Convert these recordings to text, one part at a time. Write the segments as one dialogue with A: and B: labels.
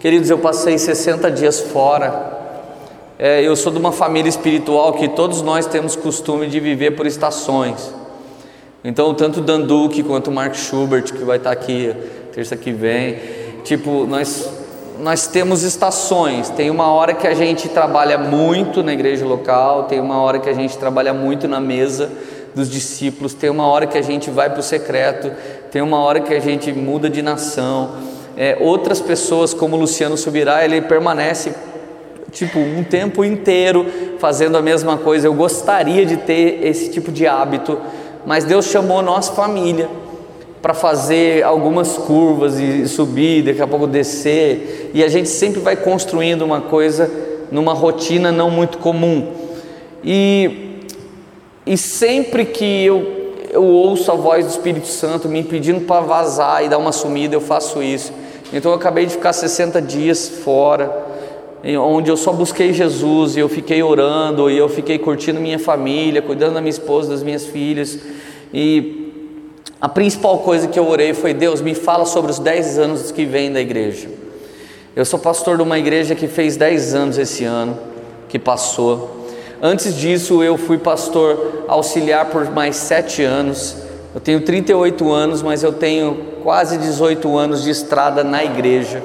A: Queridos, eu passei 60 dias fora. É, eu sou de uma família espiritual que todos nós temos costume de viver por estações. Então, tanto Dan Duque quanto Mark Schubert, que vai estar aqui terça que vem, tipo, nós, nós temos estações. Tem uma hora que a gente trabalha muito na igreja local, tem uma hora que a gente trabalha muito na mesa dos discípulos, tem uma hora que a gente vai para o secreto, tem uma hora que a gente muda de nação é, outras pessoas, como Luciano Subirá, ele permanece tipo um tempo inteiro fazendo a mesma coisa. Eu gostaria de ter esse tipo de hábito, mas Deus chamou nossa família para fazer algumas curvas e subir, daqui a pouco descer, e a gente sempre vai construindo uma coisa numa rotina não muito comum. E, e sempre que eu, eu ouço a voz do Espírito Santo me pedindo para vazar e dar uma sumida, eu faço isso. Então eu acabei de ficar 60 dias fora, onde eu só busquei Jesus e eu fiquei orando e eu fiquei curtindo minha família, cuidando da minha esposa, das minhas filhas. E a principal coisa que eu orei foi: Deus, me fala sobre os 10 anos que vem da igreja. Eu sou pastor de uma igreja que fez 10 anos esse ano, que passou. Antes disso, eu fui pastor auxiliar por mais sete anos. Eu tenho 38 anos, mas eu tenho quase 18 anos de estrada na igreja.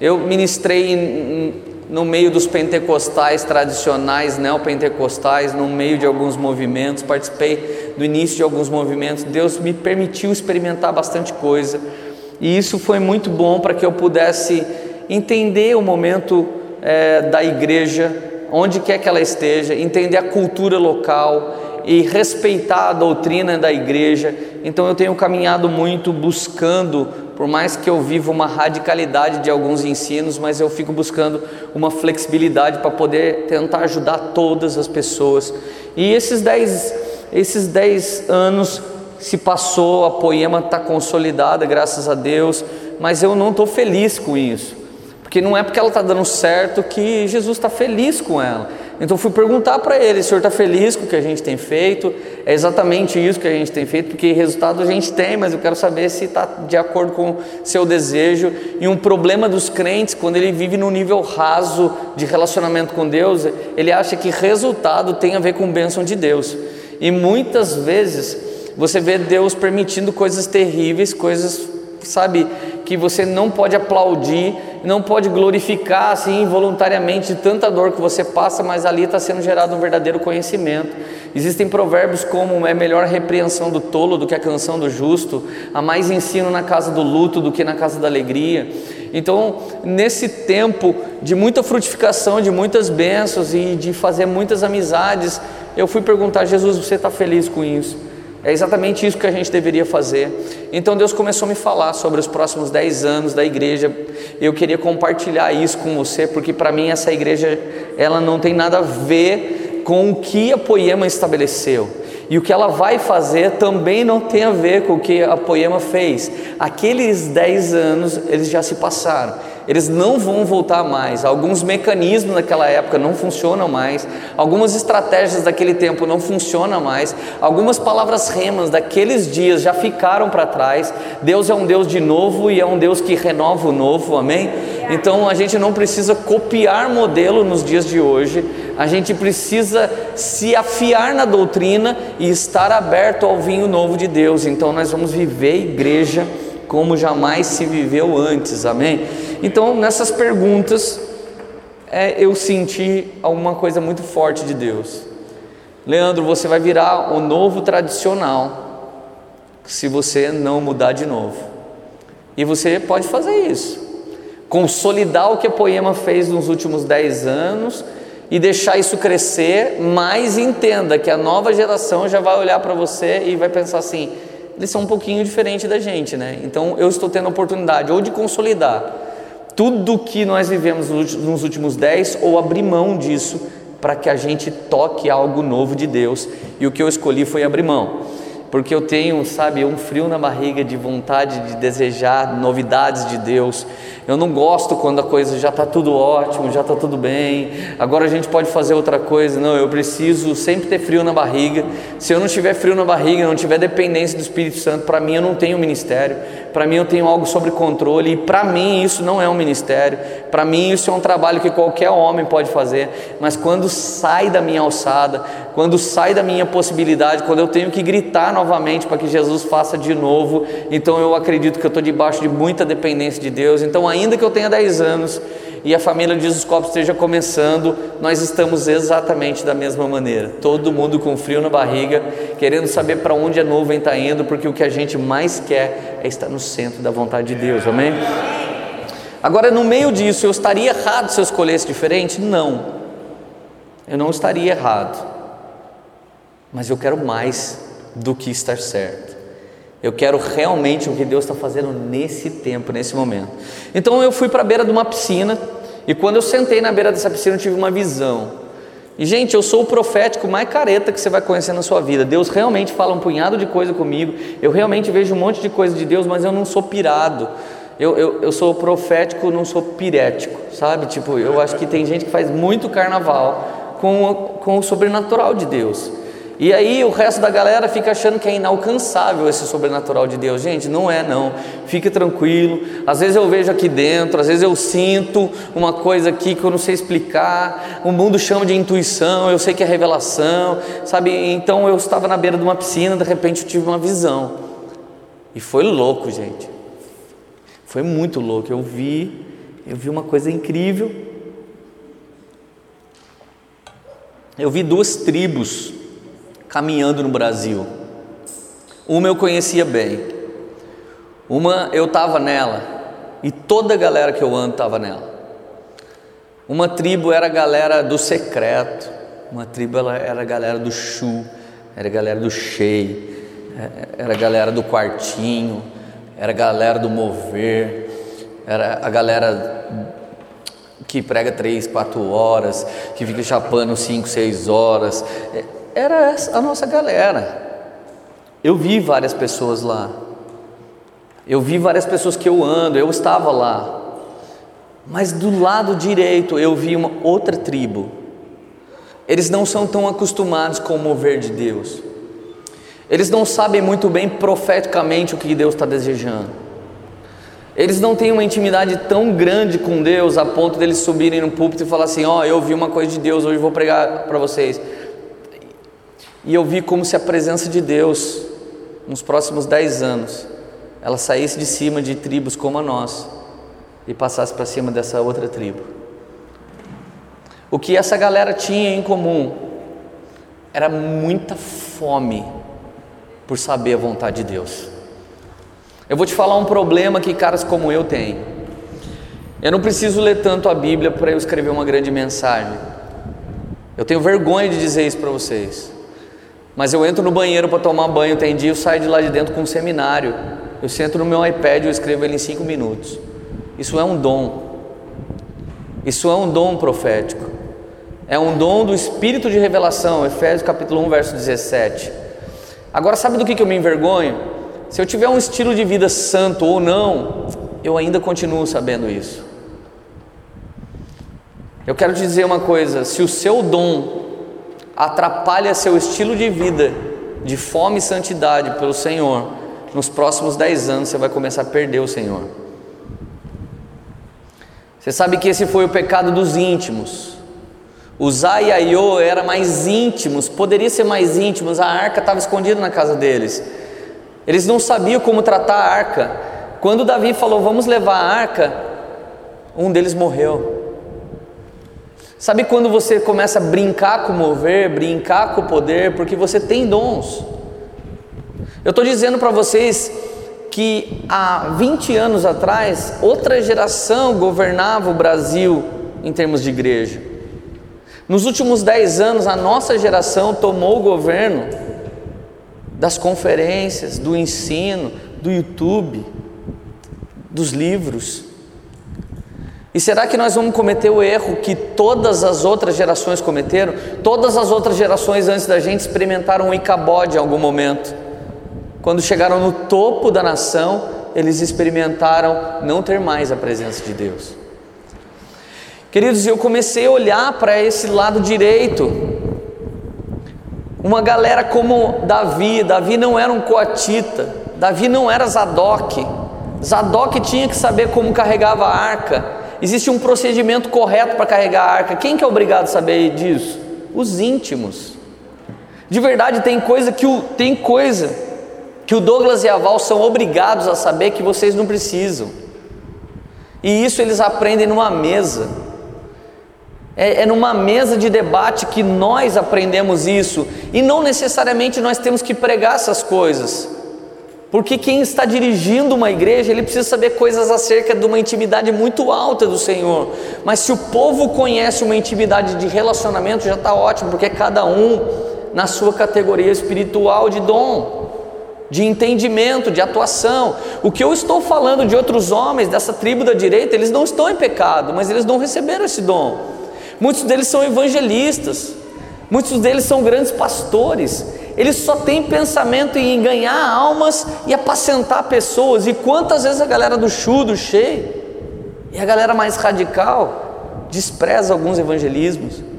A: Eu ministrei no meio dos pentecostais tradicionais, neopentecostais, no meio de alguns movimentos, participei do início de alguns movimentos. Deus me permitiu experimentar bastante coisa, e isso foi muito bom para que eu pudesse entender o momento é, da igreja, onde quer que ela esteja, entender a cultura local, e respeitar a doutrina da igreja. Então eu tenho caminhado muito buscando, por mais que eu viva uma radicalidade de alguns ensinos, mas eu fico buscando uma flexibilidade para poder tentar ajudar todas as pessoas. E esses dez, esses dez anos se passou, a poema está consolidada, graças a Deus, mas eu não estou feliz com isso. Porque não é porque ela está dando certo que Jesus está feliz com ela. Então fui perguntar para ele: o senhor está feliz com o que a gente tem feito? É exatamente isso que a gente tem feito, porque resultado a gente tem, mas eu quero saber se está de acordo com seu desejo. E um problema dos crentes, quando ele vive num nível raso de relacionamento com Deus, ele acha que resultado tem a ver com bênção de Deus. E muitas vezes você vê Deus permitindo coisas terríveis, coisas, sabe, que você não pode aplaudir não pode glorificar assim voluntariamente tanta dor que você passa, mas ali está sendo gerado um verdadeiro conhecimento. Existem provérbios como é melhor a repreensão do tolo do que a canção do justo, há mais ensino na casa do luto do que na casa da alegria. Então, nesse tempo de muita frutificação, de muitas bênçãos e de fazer muitas amizades, eu fui perguntar: Jesus, você está feliz com isso? É exatamente isso que a gente deveria fazer. Então Deus começou a me falar sobre os próximos 10 anos da igreja. Eu queria compartilhar isso com você, porque para mim essa igreja ela não tem nada a ver com o que a Poema estabeleceu. E o que ela vai fazer também não tem a ver com o que a Poema fez. Aqueles 10 anos, eles já se passaram eles não vão voltar mais. Alguns mecanismos daquela época não funcionam mais, algumas estratégias daquele tempo não funcionam mais, algumas palavras remas daqueles dias já ficaram para trás. Deus é um Deus de novo e é um Deus que renova o novo, amém? Então a gente não precisa copiar modelo nos dias de hoje, a gente precisa se afiar na doutrina e estar aberto ao vinho novo de Deus. Então nós vamos viver igreja como jamais se viveu antes, amém? Então, nessas perguntas, é, eu senti alguma coisa muito forte de Deus. Leandro, você vai virar o novo tradicional se você não mudar de novo. E você pode fazer isso. Consolidar o que a Poema fez nos últimos 10 anos e deixar isso crescer, mas entenda que a nova geração já vai olhar para você e vai pensar assim: eles são um pouquinho diferente da gente, né? Então eu estou tendo a oportunidade ou de consolidar tudo que nós vivemos nos últimos dez ou abrir mão disso para que a gente toque algo novo de Deus. E o que eu escolhi foi abrir mão, porque eu tenho, sabe, um frio na barriga de vontade de desejar novidades de Deus. Eu não gosto quando a coisa já está tudo ótimo, já está tudo bem. Agora a gente pode fazer outra coisa. Não, eu preciso sempre ter frio na barriga. Se eu não tiver frio na barriga, não tiver dependência do Espírito Santo, para mim eu não tenho ministério. Para mim eu tenho algo sobre controle. E para mim isso não é um ministério. Para mim isso é um trabalho que qualquer homem pode fazer. Mas quando sai da minha alçada, quando sai da minha possibilidade, quando eu tenho que gritar novamente para que Jesus faça de novo, então eu acredito que eu estou debaixo de muita dependência de Deus. Então, ainda que eu tenha 10 anos e a família de Jesus Copos esteja começando, nós estamos exatamente da mesma maneira. Todo mundo com frio na barriga, querendo saber para onde a nuvem está indo, porque o que a gente mais quer é estar no centro da vontade de Deus, amém? Agora, no meio disso, eu estaria errado se eu escolhesse diferente? Não, eu não estaria errado, mas eu quero mais do que estar certo. Eu quero realmente o que Deus está fazendo nesse tempo, nesse momento. Então eu fui para a beira de uma piscina e quando eu sentei na beira dessa piscina eu tive uma visão. E gente, eu sou o profético mais careta que você vai conhecer na sua vida. Deus realmente fala um punhado de coisa comigo. Eu realmente vejo um monte de coisa de Deus, mas eu não sou pirado. Eu, eu, eu sou profético, não sou pirético, sabe? Tipo, eu acho que tem gente que faz muito carnaval com, com o sobrenatural de Deus. E aí o resto da galera fica achando que é inalcançável esse sobrenatural de Deus. Gente, não é não. Fique tranquilo. Às vezes eu vejo aqui dentro, às vezes eu sinto uma coisa aqui que eu não sei explicar. O mundo chama de intuição, eu sei que é revelação, sabe? Então eu estava na beira de uma piscina, de repente eu tive uma visão. E foi louco, gente. Foi muito louco. Eu vi, eu vi uma coisa incrível. Eu vi duas tribos caminhando no Brasil. Uma eu conhecia bem, uma eu estava nela e toda a galera que eu ando estava nela. Uma tribo era a galera do secreto, uma tribo era a galera do chu, era a galera do cheio, é, era a galera do quartinho, era a galera do mover, era a galera que prega três, quatro horas, que fica chapando cinco, seis horas era a nossa galera. Eu vi várias pessoas lá. Eu vi várias pessoas que eu ando, eu estava lá. Mas do lado direito eu vi uma outra tribo. Eles não são tão acostumados com o mover de Deus. Eles não sabem muito bem profeticamente o que Deus está desejando. Eles não têm uma intimidade tão grande com Deus a ponto deles subirem no púlpito e falar assim: Ó, oh, eu vi uma coisa de Deus, hoje vou pregar para vocês. E eu vi como se a presença de Deus, nos próximos dez anos, ela saísse de cima de tribos como a nossa e passasse para cima dessa outra tribo. O que essa galera tinha em comum era muita fome por saber a vontade de Deus. Eu vou te falar um problema que caras como eu têm. Eu não preciso ler tanto a Bíblia para eu escrever uma grande mensagem. Eu tenho vergonha de dizer isso para vocês. Mas eu entro no banheiro para tomar banho, tem dia eu saio de lá de dentro com um seminário. Eu sento no meu iPad e eu escrevo ele em cinco minutos. Isso é um dom. Isso é um dom profético. É um dom do Espírito de revelação, Efésios capítulo 1, verso 17. Agora, sabe do que, que eu me envergonho? Se eu tiver um estilo de vida santo ou não, eu ainda continuo sabendo isso. Eu quero te dizer uma coisa: se o seu dom atrapalha seu estilo de vida de fome e santidade pelo Senhor, nos próximos dez anos você vai começar a perder o Senhor. Você sabe que esse foi o pecado dos íntimos. Uzá e Aiô eram mais íntimos, poderia ser mais íntimos, a arca estava escondida na casa deles. Eles não sabiam como tratar a arca. Quando Davi falou, vamos levar a arca, um deles morreu. Sabe quando você começa a brincar com o mover, brincar com o poder, porque você tem dons? Eu estou dizendo para vocês que há 20 anos atrás, outra geração governava o Brasil em termos de igreja. Nos últimos 10 anos, a nossa geração tomou o governo das conferências, do ensino, do YouTube, dos livros. E será que nós vamos cometer o erro que todas as outras gerações cometeram? Todas as outras gerações antes da gente experimentaram um Icabode em algum momento. Quando chegaram no topo da nação, eles experimentaram não ter mais a presença de Deus. Queridos, eu comecei a olhar para esse lado direito. Uma galera como Davi, Davi não era um coatita, Davi não era Zadok. Zadok tinha que saber como carregava a arca. Existe um procedimento correto para carregar a arca. Quem que é obrigado a saber disso? Os íntimos. De verdade, tem coisa que o, tem coisa que o Douglas e a Val são obrigados a saber que vocês não precisam. E isso eles aprendem numa mesa. É, é numa mesa de debate que nós aprendemos isso. E não necessariamente nós temos que pregar essas coisas. Porque quem está dirigindo uma igreja, ele precisa saber coisas acerca de uma intimidade muito alta do Senhor. Mas se o povo conhece uma intimidade de relacionamento, já está ótimo, porque cada um na sua categoria espiritual de dom, de entendimento, de atuação. O que eu estou falando de outros homens dessa tribo da direita, eles não estão em pecado, mas eles não receberam esse dom. Muitos deles são evangelistas, muitos deles são grandes pastores. Eles só têm pensamento em ganhar almas e apacentar pessoas. E quantas vezes a galera do chu, do cheio, e a galera mais radical despreza alguns evangelismos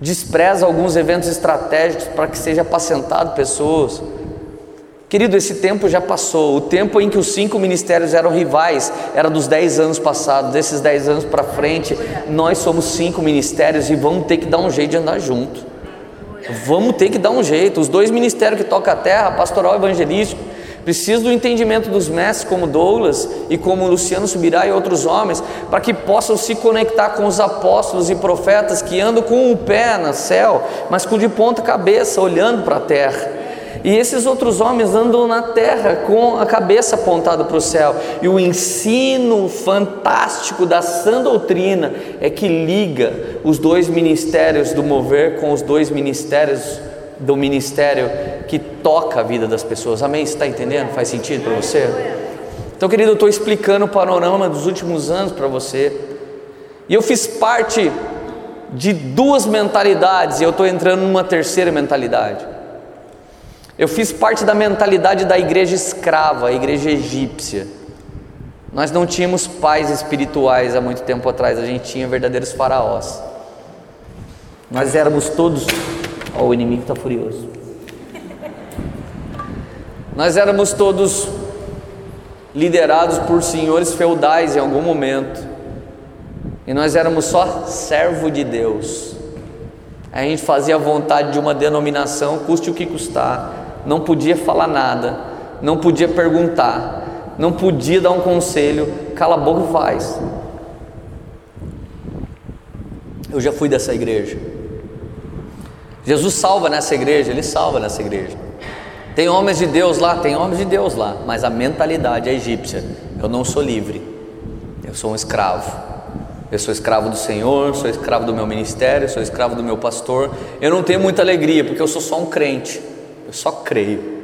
A: despreza alguns eventos estratégicos para que seja apacentado pessoas. Querido, esse tempo já passou. O tempo em que os cinco ministérios eram rivais era dos dez anos passados. Desses dez anos para frente, nós somos cinco ministérios e vamos ter que dar um jeito de andar junto. Vamos ter que dar um jeito. Os dois ministérios que tocam a terra, pastoral e evangelístico, Preciso do entendimento dos mestres como Douglas e como Luciano Subirá e outros homens, para que possam se conectar com os apóstolos e profetas que andam com o pé no céu, mas com de ponta cabeça, olhando para a terra. E esses outros homens andam na terra com a cabeça apontada para o céu. E o ensino fantástico da sã doutrina é que liga os dois ministérios do mover com os dois ministérios do ministério que toca a vida das pessoas. Amém? Você está entendendo? Faz sentido para você? Então, querido, eu estou explicando o panorama dos últimos anos para você. E eu fiz parte de duas mentalidades e eu estou entrando numa terceira mentalidade. Eu fiz parte da mentalidade da igreja escrava, a igreja egípcia. Nós não tínhamos pais espirituais há muito tempo atrás, a gente tinha verdadeiros faraós. Nós éramos todos Ó, o inimigo está furioso. Nós éramos todos liderados por senhores feudais em algum momento, e nós éramos só servo de Deus. A gente fazia a vontade de uma denominação, custe o que custar, não podia falar nada, não podia perguntar, não podia dar um conselho, cala a boca e faz. Eu já fui dessa igreja. Jesus salva nessa igreja, ele salva nessa igreja. Tem homens de Deus lá, tem homens de Deus lá, mas a mentalidade é egípcia. Eu não sou livre, eu sou um escravo. Eu sou escravo do Senhor, sou escravo do meu ministério, sou escravo do meu pastor. Eu não tenho muita alegria porque eu sou só um crente, eu só creio.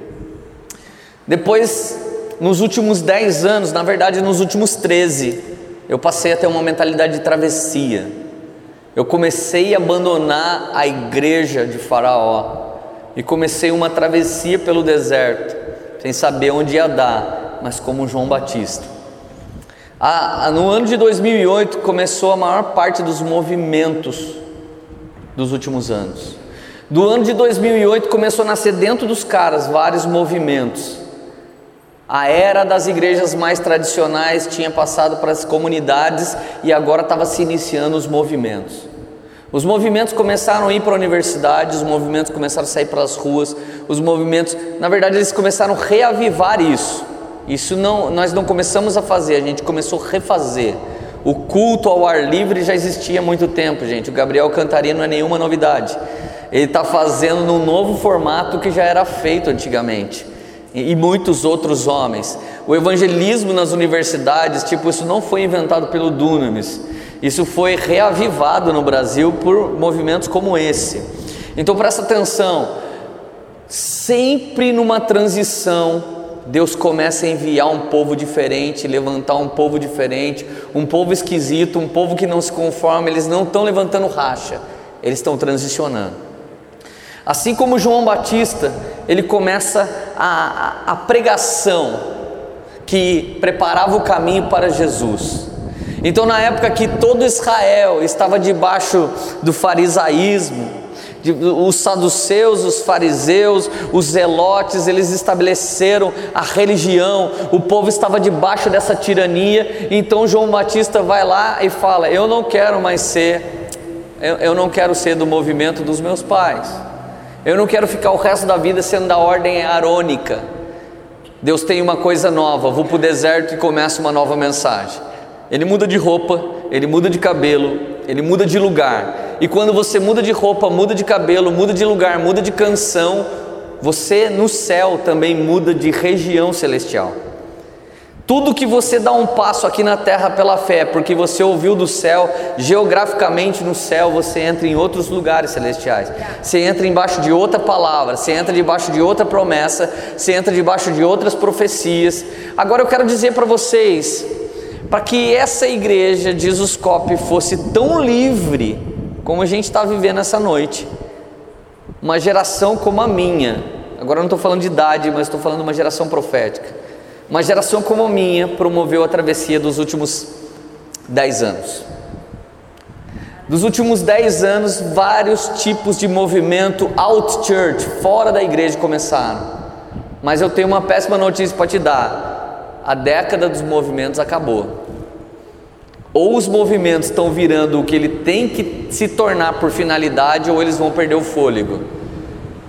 A: Depois, nos últimos 10 anos, na verdade nos últimos 13, eu passei a ter uma mentalidade de travessia eu comecei a abandonar a igreja de Faraó e comecei uma travessia pelo deserto, sem saber onde ia dar, mas como João Batista. Ah, no ano de 2008 começou a maior parte dos movimentos dos últimos anos. Do ano de 2008 começou a nascer dentro dos caras vários movimentos. A era das igrejas mais tradicionais tinha passado para as comunidades e agora estava se iniciando os movimentos. Os movimentos começaram a ir para a universidade, os movimentos começaram a sair para as ruas, os movimentos, na verdade, eles começaram a reavivar isso. Isso não, nós não começamos a fazer, a gente começou a refazer. O culto ao ar livre já existia há muito tempo, gente. O Gabriel Cantaria não é nenhuma novidade. Ele está fazendo num novo formato que já era feito antigamente e muitos outros homens. O evangelismo nas universidades, tipo, isso não foi inventado pelo Dunamis, isso foi reavivado no Brasil por movimentos como esse. Então presta atenção, sempre numa transição, Deus começa a enviar um povo diferente, levantar um povo diferente, um povo esquisito, um povo que não se conforma, eles não estão levantando racha, eles estão transicionando. Assim como João Batista, ele começa a, a, pregação. que preparava o caminho para Jesus. Então, na época que todo Israel estava debaixo do farisaísmo, os saduceus, os fariseus, os zelotes, eles estabeleceram a religião, o povo estava debaixo dessa tirania. Então João Batista vai lá e fala: Eu não quero mais ser, eu, eu não quero ser do movimento dos meus pais, eu não quero ficar o resto da vida sendo da ordem arônica. Deus tem uma coisa nova, vou para o deserto e começa uma nova mensagem. Ele muda de roupa, ele muda de cabelo, ele muda de lugar. E quando você muda de roupa, muda de cabelo, muda de lugar, muda de canção, você no céu também muda de região celestial. Tudo que você dá um passo aqui na terra pela fé, porque você ouviu do céu, geograficamente no céu você entra em outros lugares celestiais. Você entra embaixo de outra palavra, você entra debaixo de outra promessa, você entra debaixo de outras profecias. Agora eu quero dizer para vocês, para que essa igreja de Zuscope fosse tão livre como a gente está vivendo essa noite, uma geração como a minha, agora eu não estou falando de idade, mas estou falando de uma geração profética, uma geração como a minha promoveu a travessia dos últimos dez anos. Dos últimos dez anos, vários tipos de movimento out church, fora da igreja, começaram. Mas eu tenho uma péssima notícia para te dar a década dos movimentos acabou. Ou os movimentos estão virando o que ele tem que se tornar por finalidade, ou eles vão perder o fôlego.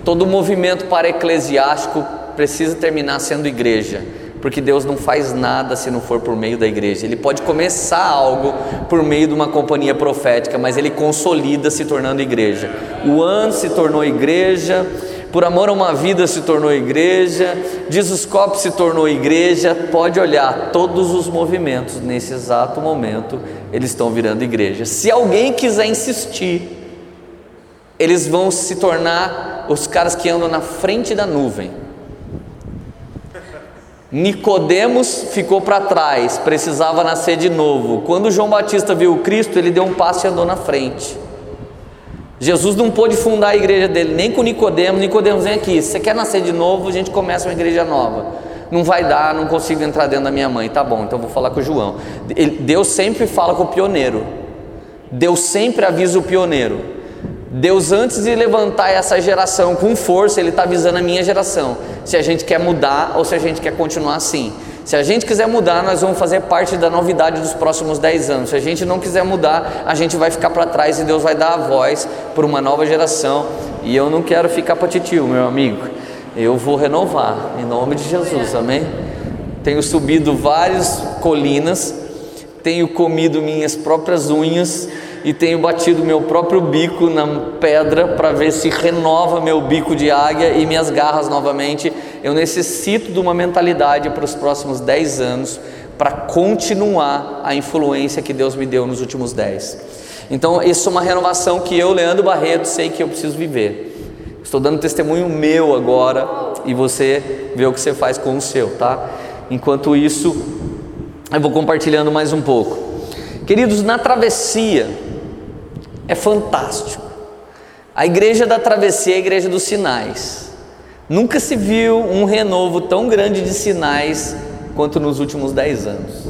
A: Todo movimento para eclesiástico precisa terminar sendo igreja, porque Deus não faz nada se não for por meio da igreja. Ele pode começar algo por meio de uma companhia profética, mas ele consolida se tornando igreja. O ano se tornou igreja, por amor a uma vida se tornou igreja, Jesuscope se tornou igreja. Pode olhar todos os movimentos nesse exato momento, eles estão virando igreja. Se alguém quiser insistir, eles vão se tornar os caras que andam na frente da nuvem. Nicodemos ficou para trás, precisava nascer de novo. Quando João Batista viu Cristo, ele deu um passo e andou na frente. Jesus não pôde fundar a igreja dele nem com Nicodemos. Nicodemos vem aqui. Se você quer nascer de novo, a gente começa uma igreja nova. Não vai dar, não consigo entrar dentro da minha mãe. Tá bom, então vou falar com o João. Deus sempre fala com o pioneiro. Deus sempre avisa o pioneiro. Deus, antes de levantar essa geração com força, Ele está avisando a minha geração. Se a gente quer mudar ou se a gente quer continuar assim. Se a gente quiser mudar, nós vamos fazer parte da novidade dos próximos 10 anos. Se a gente não quiser mudar, a gente vai ficar para trás e Deus vai dar a voz para uma nova geração. E eu não quero ficar para titio, meu amigo. Eu vou renovar, em nome de Jesus, amém? Tenho subido várias colinas, tenho comido minhas próprias unhas e tenho batido meu próprio bico na pedra para ver se renova meu bico de águia e minhas garras novamente. Eu necessito de uma mentalidade para os próximos 10 anos para continuar a influência que Deus me deu nos últimos 10. Então, isso é uma renovação que eu, Leandro Barreto, sei que eu preciso viver. Estou dando testemunho meu agora e você vê o que você faz com o seu, tá? Enquanto isso, eu vou compartilhando mais um pouco. Queridos, na travessia, é fantástico. A igreja da travessia é a igreja dos sinais. Nunca se viu um renovo tão grande de sinais quanto nos últimos dez anos.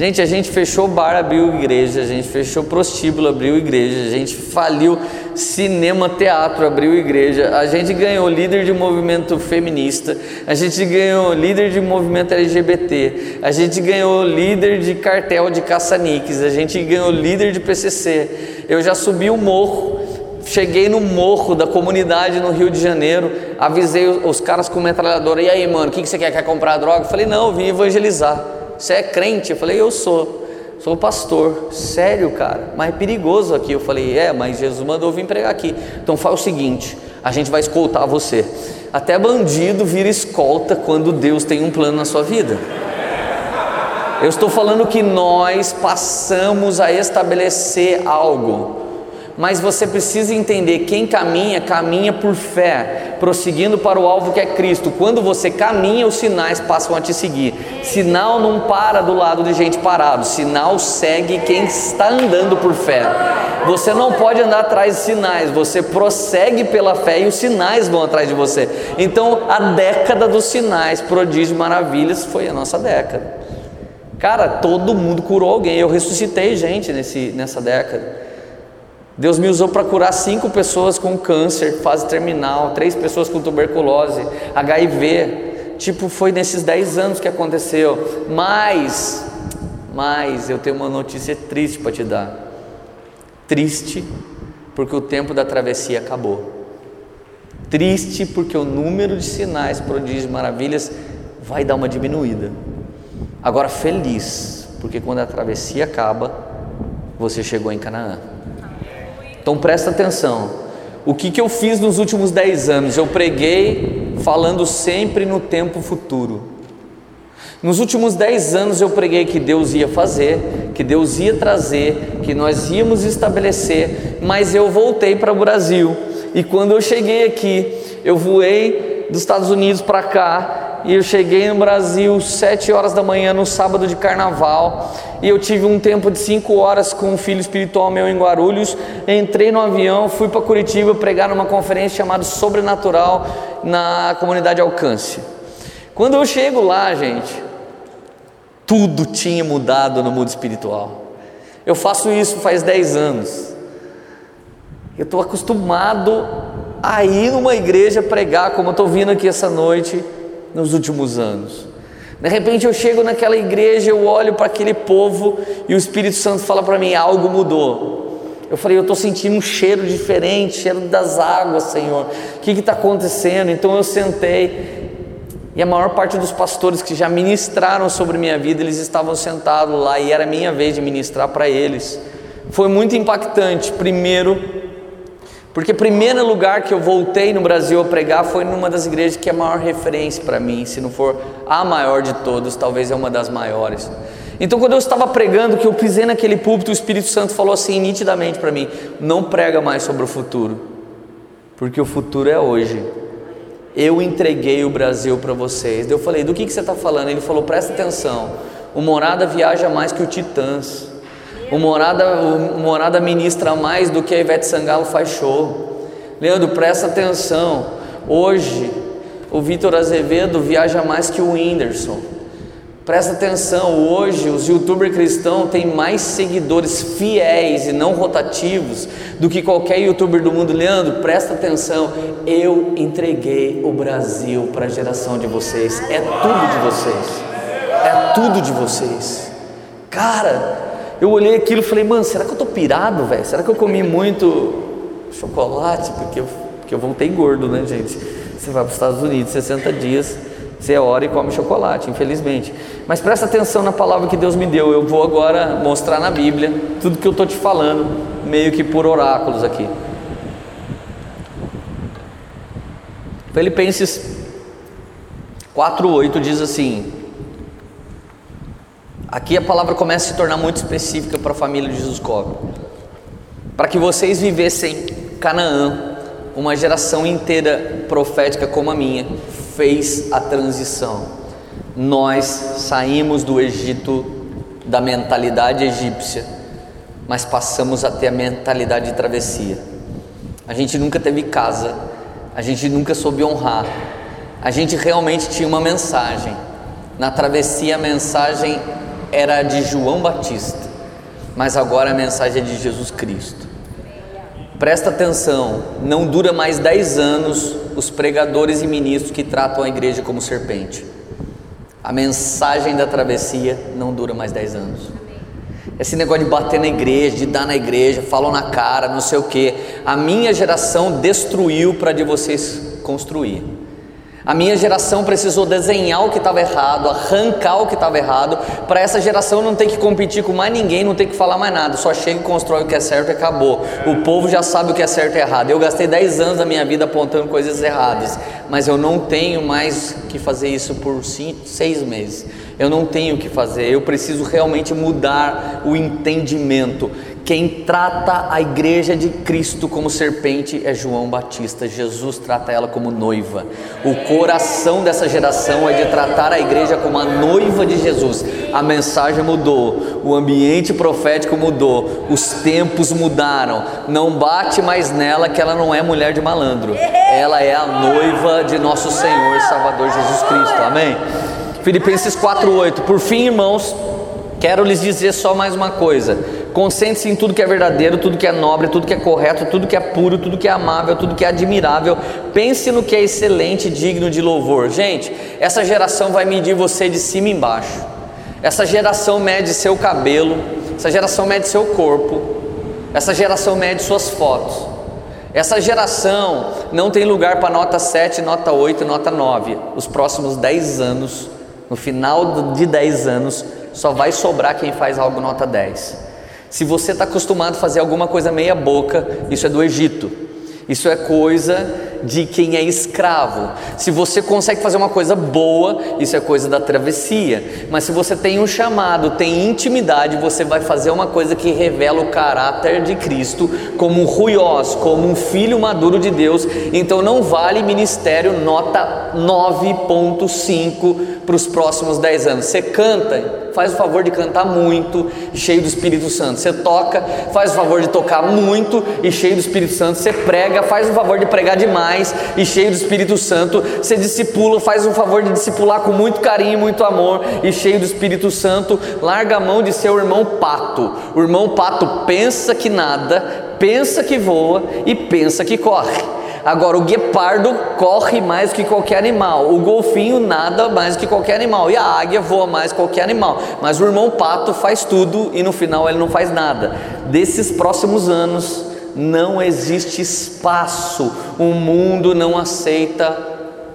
A: Gente, a gente fechou bar, abriu igreja, a gente fechou prostíbulo, abriu igreja, a gente faliu cinema, teatro, abriu igreja, a gente ganhou líder de movimento feminista, a gente ganhou líder de movimento LGBT, a gente ganhou líder de cartel de caça-níqueis, a gente ganhou líder de PCC. Eu já subi o morro, cheguei no morro da comunidade no Rio de Janeiro, avisei os caras com metralhadora, e aí mano, o que, que você quer? Quer comprar droga? Eu falei, não, eu vim evangelizar. Você é crente? Eu falei, eu sou. Sou pastor. Sério, cara? Mas é perigoso aqui. Eu falei, é, mas Jesus mandou vir pregar aqui. Então faz o seguinte: a gente vai escoltar você. Até bandido vira escolta quando Deus tem um plano na sua vida. Eu estou falando que nós passamos a estabelecer algo mas você precisa entender: quem caminha, caminha por fé, prosseguindo para o alvo que é Cristo. Quando você caminha, os sinais passam a te seguir. Sinal não para do lado de gente parado, sinal segue quem está andando por fé. Você não pode andar atrás de sinais, você prossegue pela fé e os sinais vão atrás de você. Então, a década dos sinais, prodígios, maravilhas foi a nossa década. Cara, todo mundo curou alguém. Eu ressuscitei gente nesse, nessa década. Deus me usou para curar cinco pessoas com câncer, fase terminal, três pessoas com tuberculose, HIV. Tipo, foi nesses dez anos que aconteceu. Mas, mas eu tenho uma notícia triste para te dar. Triste porque o tempo da travessia acabou. Triste porque o número de sinais, prodígios, maravilhas vai dar uma diminuída. Agora feliz, porque quando a travessia acaba, você chegou em Canaã. Então presta atenção. O que, que eu fiz nos últimos dez anos? Eu preguei falando sempre no tempo futuro. Nos últimos dez anos eu preguei que Deus ia fazer, que Deus ia trazer, que nós íamos estabelecer, mas eu voltei para o Brasil. E quando eu cheguei aqui, eu voei dos Estados Unidos para cá e eu cheguei no Brasil sete horas da manhã no sábado de carnaval e eu tive um tempo de cinco horas com um filho espiritual meu em Guarulhos. Entrei no avião, fui para Curitiba pregar numa conferência chamada Sobrenatural na comunidade Alcance. Quando eu chego lá, gente, tudo tinha mudado no mundo espiritual. Eu faço isso faz dez anos. Eu estou acostumado a ir numa igreja pregar, como eu estou vindo aqui essa noite nos últimos anos. De repente eu chego naquela igreja, eu olho para aquele povo e o Espírito Santo fala para mim: algo mudou. Eu falei, eu estou sentindo um cheiro diferente, cheiro das águas, Senhor. O que está acontecendo? Então eu sentei e a maior parte dos pastores que já ministraram sobre minha vida, eles estavam sentados lá e era minha vez de ministrar para eles. Foi muito impactante. Primeiro, porque o primeiro lugar que eu voltei no Brasil a pregar foi numa das igrejas que é a maior referência para mim, se não for a maior de todas, talvez é uma das maiores. Então, quando eu estava pregando, que eu pisei naquele púlpito, o Espírito Santo falou assim nitidamente para mim: não prega mais sobre o futuro, porque o futuro é hoje. Eu entreguei o Brasil para vocês. Eu falei: do que, que você está falando? Ele falou: presta atenção. O Morada viaja mais que o Titãs. O Morada, o Morada ministra mais do que a Ivete Sangalo faz show. Leandro, presta atenção. Hoje, o Vitor Azevedo viaja mais que o Whindersson. Presta atenção, hoje os youtubers cristãos têm mais seguidores fiéis e não rotativos do que qualquer youtuber do mundo. Leandro, presta atenção, eu entreguei o Brasil para a geração de vocês. É tudo de vocês. É tudo de vocês. Cara, eu olhei aquilo e falei, mano, será que eu tô pirado, velho? Será que eu comi muito chocolate? Porque eu, porque eu voltei gordo, né, gente? Você vai para os Estados Unidos, 60 dias, você ora e come chocolate, infelizmente. Mas presta atenção na palavra que Deus me deu. Eu vou agora mostrar na Bíblia tudo que eu tô te falando, meio que por oráculos aqui. Filipenses 4:8 diz assim: Aqui a palavra começa a se tornar muito específica para a família de Jesus Cobre. Para que vocês vivessem Canaã, uma geração inteira profética como a minha, fez a transição. Nós saímos do Egito da mentalidade egípcia, mas passamos a ter a mentalidade de travessia. A gente nunca teve casa, a gente nunca soube honrar, a gente realmente tinha uma mensagem. Na travessia, a mensagem era de João Batista, mas agora a mensagem é de Jesus Cristo. Presta atenção, não dura mais dez anos os pregadores e ministros que tratam a igreja como serpente. A mensagem da travessia não dura mais dez anos. Esse negócio de bater na igreja, de dar na igreja, falam na cara, não sei o que. A minha geração destruiu para de vocês construir. A minha geração precisou desenhar o que estava errado, arrancar o que estava errado, para essa geração não ter que competir com mais ninguém, não ter que falar mais nada, só chega e constrói o que é certo e acabou. O povo já sabe o que é certo e errado. Eu gastei 10 anos da minha vida apontando coisas erradas, mas eu não tenho mais que fazer isso por 6 meses. Eu não tenho o que fazer, eu preciso realmente mudar o entendimento. Quem trata a igreja de Cristo como serpente é João Batista. Jesus trata ela como noiva. O coração dessa geração é de tratar a igreja como a noiva de Jesus. A mensagem mudou, o ambiente profético mudou, os tempos mudaram. Não bate mais nela que ela não é mulher de malandro. Ela é a noiva de nosso Senhor e Salvador Jesus Cristo. Amém. Filipenses 4:8. Por fim, irmãos, quero lhes dizer só mais uma coisa Concentre-se em tudo que é verdadeiro, tudo que é nobre, tudo que é correto, tudo que é puro, tudo que é amável, tudo que é admirável. Pense no que é excelente, digno de louvor. Gente, essa geração vai medir você de cima e embaixo. Essa geração mede seu cabelo, essa geração mede seu corpo, essa geração mede suas fotos. Essa geração não tem lugar para nota 7, nota 8, nota 9. Os próximos 10 anos, no final de 10 anos, só vai sobrar quem faz algo nota 10. Se você está acostumado a fazer alguma coisa meia boca, isso é do Egito. Isso é coisa de quem é escravo. Se você consegue fazer uma coisa boa, isso é coisa da travessia. Mas se você tem um chamado, tem intimidade, você vai fazer uma coisa que revela o caráter de Cristo como um ruiós, como um filho maduro de Deus. Então não vale ministério nota 9.5 para os próximos 10 anos. Você canta, faz o favor de cantar muito, cheio do Espírito Santo. Você toca, faz o favor de tocar muito e cheio do Espírito Santo. Você prega, faz o favor de pregar demais e cheio do Espírito Santo. Você discipula, faz o favor de discipular com muito carinho muito amor e cheio do Espírito Santo. Larga a mão de seu irmão pato. O irmão pato pensa que nada, pensa que voa e pensa que corre. Agora, o guepardo corre mais que qualquer animal, o golfinho nada mais que qualquer animal, e a águia voa mais que qualquer animal. Mas o irmão pato faz tudo e no final ele não faz nada. Desses próximos anos, não existe espaço, o mundo não aceita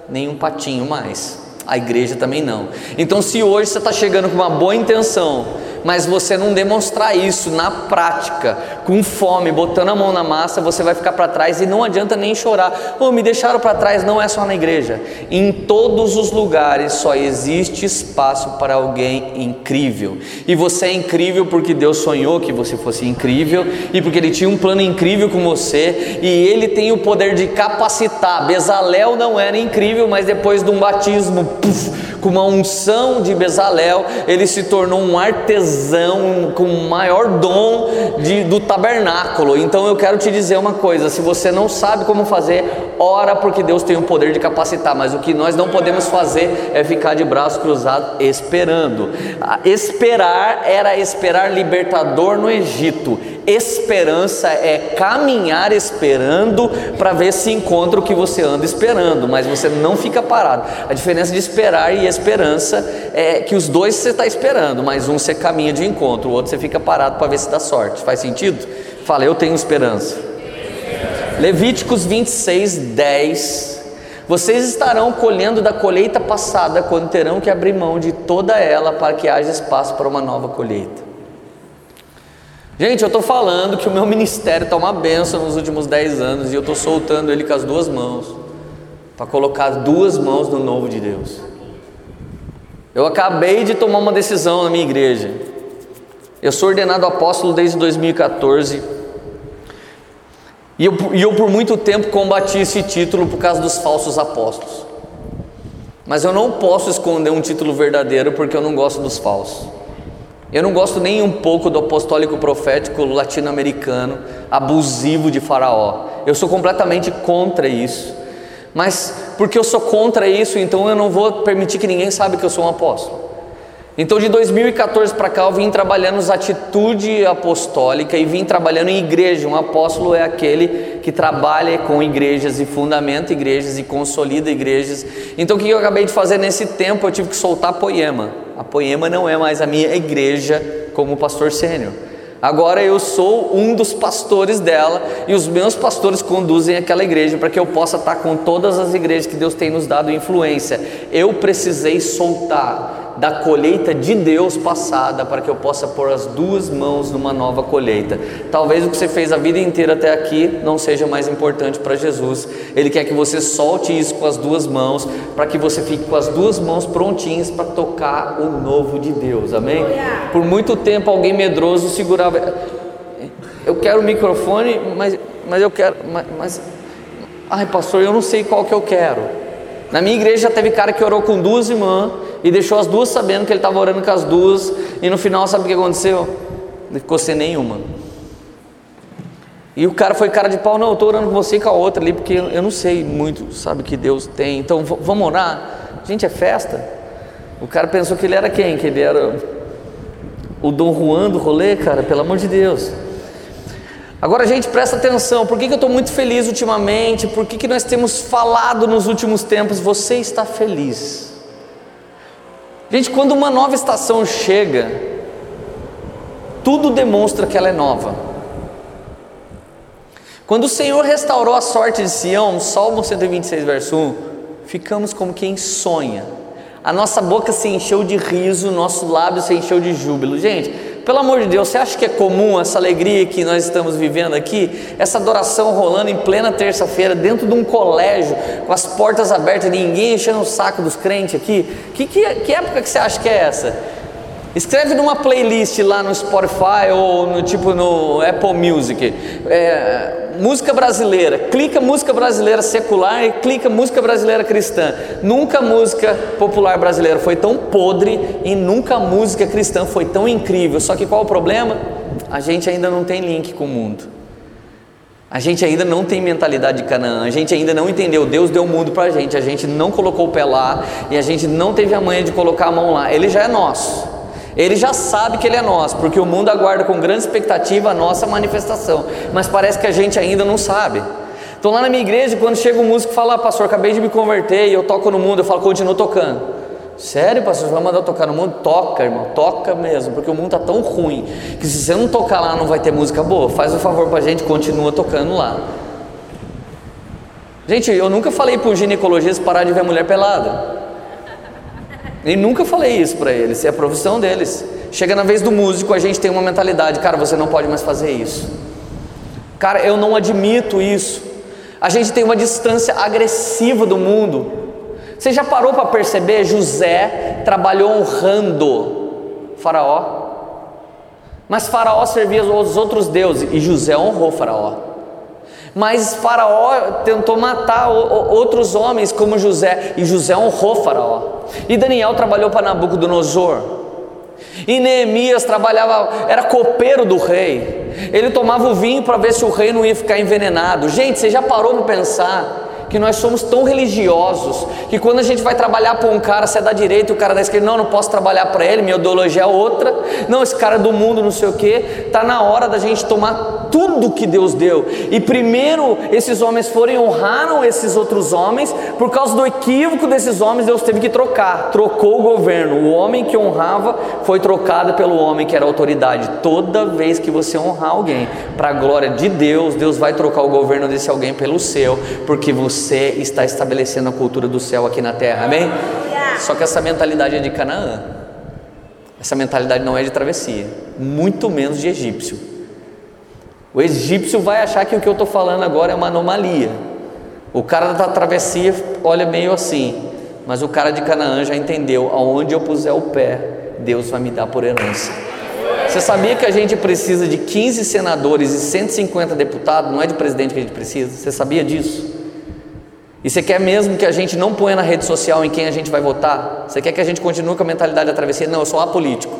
A: nenhum patinho mais, a igreja também não. Então, se hoje você está chegando com uma boa intenção, mas você não demonstrar isso na prática, com fome, botando a mão na massa, você vai ficar para trás e não adianta nem chorar. Oh, me deixaram para trás, não é só na igreja. Em todos os lugares só existe espaço para alguém incrível. E você é incrível porque Deus sonhou que você fosse incrível e porque Ele tinha um plano incrível com você e Ele tem o poder de capacitar. Bezalel não era incrível, mas depois de um batismo, com uma unção de Bezalel, ele se tornou um artesão com o maior dom de, do tabernáculo. Então eu quero te dizer uma coisa: se você não sabe como fazer, ora porque Deus tem o poder de capacitar, mas o que nós não podemos fazer é ficar de braços cruzados esperando. Esperar era esperar libertador no Egito. Esperança é caminhar esperando para ver se encontra o que você anda esperando, mas você não fica parado. A diferença de esperar e esperança é que os dois você está esperando, mas um você caminha de encontro, o outro você fica parado para ver se dá sorte. Faz sentido? Fala, eu tenho esperança. Levíticos 26, 10. Vocês estarão colhendo da colheita passada, quando terão que abrir mão de toda ela para que haja espaço para uma nova colheita. Gente, eu estou falando que o meu ministério está uma benção nos últimos 10 anos e eu estou soltando ele com as duas mãos para colocar duas mãos no novo de Deus. Eu acabei de tomar uma decisão na minha igreja. Eu sou ordenado apóstolo desde 2014 e eu, e eu por muito tempo combati esse título por causa dos falsos apóstolos. Mas eu não posso esconder um título verdadeiro porque eu não gosto dos falsos. Eu não gosto nem um pouco do apostólico profético latino-americano abusivo de Faraó. Eu sou completamente contra isso. Mas porque eu sou contra isso, então eu não vou permitir que ninguém saiba que eu sou um apóstolo. Então de 2014 para cá eu vim trabalhando as atitude apostólica e vim trabalhando em igreja. Um apóstolo é aquele que trabalha com igrejas e fundamenta igrejas e consolida igrejas. Então o que eu acabei de fazer nesse tempo? Eu tive que soltar Poema. A Poema não é mais a minha igreja como pastor sênior. Agora eu sou um dos pastores dela e os meus pastores conduzem aquela igreja para que eu possa estar com todas as igrejas que Deus tem nos dado influência. Eu precisei soltar da colheita de Deus passada para que eu possa pôr as duas mãos numa nova colheita. Talvez o que você fez a vida inteira até aqui não seja mais importante para Jesus. Ele quer que você solte isso com as duas mãos, para que você fique com as duas mãos prontinhas para tocar o novo de Deus. Amém? Por muito tempo alguém medroso segurava eu quero o microfone, mas, mas eu quero, mas, mas ai pastor, eu não sei qual que eu quero. Na minha igreja já teve cara que orou com duas irmãs e deixou as duas sabendo que ele estava orando com as duas, e no final, sabe o que aconteceu? Ele ficou sem nenhuma. E o cara foi cara de pau, não, eu estou orando com você e com a outra ali, porque eu não sei muito, sabe, que Deus tem, então vamos orar? Gente, é festa. O cara pensou que ele era quem? Que ele era o Dom Juan do rolê, cara, pelo amor de Deus. Agora, gente, presta atenção, por que, que eu estou muito feliz ultimamente? Por que, que nós temos falado nos últimos tempos? Você está feliz. Gente, quando uma nova estação chega, tudo demonstra que ela é nova. Quando o Senhor restaurou a sorte de Sião, Salmo 126, verso 1, ficamos como quem sonha. A nossa boca se encheu de riso, nosso lábio se encheu de júbilo. Gente, pelo amor de Deus, você acha que é comum essa alegria que nós estamos vivendo aqui? Essa adoração rolando em plena terça-feira, dentro de um colégio, com as portas abertas, ninguém enchendo o saco dos crentes aqui? Que, que, que época que você acha que é essa? Escreve numa playlist lá no Spotify ou no tipo no Apple Music. É, música brasileira. Clica música brasileira secular e clica música brasileira cristã. Nunca música popular brasileira foi tão podre e nunca música cristã foi tão incrível. Só que qual o problema? A gente ainda não tem link com o mundo. A gente ainda não tem mentalidade de Canaã, a gente ainda não entendeu. Deus deu o mundo para a gente, a gente não colocou o pé lá e a gente não teve a manha de colocar a mão lá. Ele já é nosso. Ele já sabe que ele é nós, porque o mundo aguarda com grande expectativa a nossa manifestação, mas parece que a gente ainda não sabe. Então lá na minha igreja, quando chega um músico e fala, ah, pastor, acabei de me converter e eu toco no mundo, eu falo, continua tocando. Sério, pastor, você vai mandar tocar no mundo? Toca, irmão, toca mesmo, porque o mundo está tão ruim que se você não tocar lá não vai ter música boa. Faz um favor para a gente, continua tocando lá. Gente, eu nunca falei para o ginecologista parar de ver mulher pelada. E nunca falei isso para eles, é a profissão deles. Chega na vez do músico, a gente tem uma mentalidade, cara, você não pode mais fazer isso. Cara, eu não admito isso. A gente tem uma distância agressiva do mundo. Você já parou para perceber? José trabalhou honrando Faraó. Mas Faraó servia os outros deuses e José honrou Faraó. Mas Faraó tentou matar outros homens como José, e José honrou Faraó. E Daniel trabalhou para Nabucodonosor. E Neemias trabalhava, era copeiro do rei. Ele tomava o vinho para ver se o rei não ia ficar envenenado. Gente, você já parou para pensar que nós somos tão religiosos que quando a gente vai trabalhar para um cara, você é da direita e o cara da esquerda, não, não posso trabalhar para ele, minha ideologia é outra, não, esse cara é do mundo, não sei o que, está na hora da gente tomar tudo que Deus deu. E primeiro esses homens foram e honraram esses outros homens, por causa do equívoco desses homens, Deus teve que trocar, trocou o governo. O homem que honrava foi trocado pelo homem que era autoridade. Toda vez que você honrar alguém, para a glória de Deus, Deus vai trocar o governo desse alguém pelo seu, porque você você está estabelecendo a cultura do céu aqui na terra, amém? Só que essa mentalidade é de Canaã, essa mentalidade não é de travessia, muito menos de egípcio. O egípcio vai achar que o que eu estou falando agora é uma anomalia. O cara da travessia olha meio assim, mas o cara de Canaã já entendeu: aonde eu puser o pé, Deus vai me dar por herança. Você sabia que a gente precisa de 15 senadores e 150 deputados? Não é de presidente que a gente precisa? Você sabia disso? E você quer mesmo que a gente não ponha na rede social em quem a gente vai votar? Você quer que a gente continue com a mentalidade da travessia? Não, eu sou apolítico.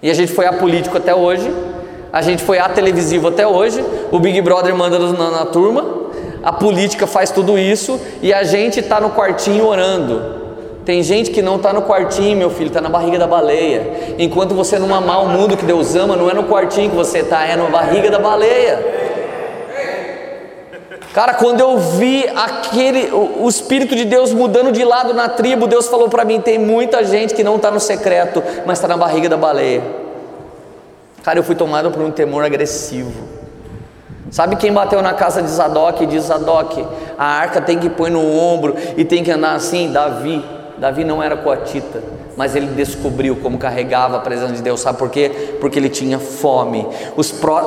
A: E a gente foi apolítico até hoje, a gente foi atelevisivo até hoje, o Big Brother manda na, na turma, a política faz tudo isso e a gente está no quartinho orando. Tem gente que não está no quartinho, meu filho, está na barriga da baleia. Enquanto você não amar o mundo que Deus ama, não é no quartinho que você está, é na barriga da baleia. Cara, quando eu vi aquele o, espírito de Deus mudando de lado na tribo, Deus falou para mim: tem muita gente que não está no secreto, mas está na barriga da baleia. Cara, eu fui tomado por um temor agressivo. Sabe quem bateu na casa de Zadok e diz: Zadok, a arca tem que pôr no ombro e tem que andar assim? Davi. Davi não era coatita. Mas ele descobriu como carregava a presença de Deus. Sabe por quê? Porque ele tinha fome.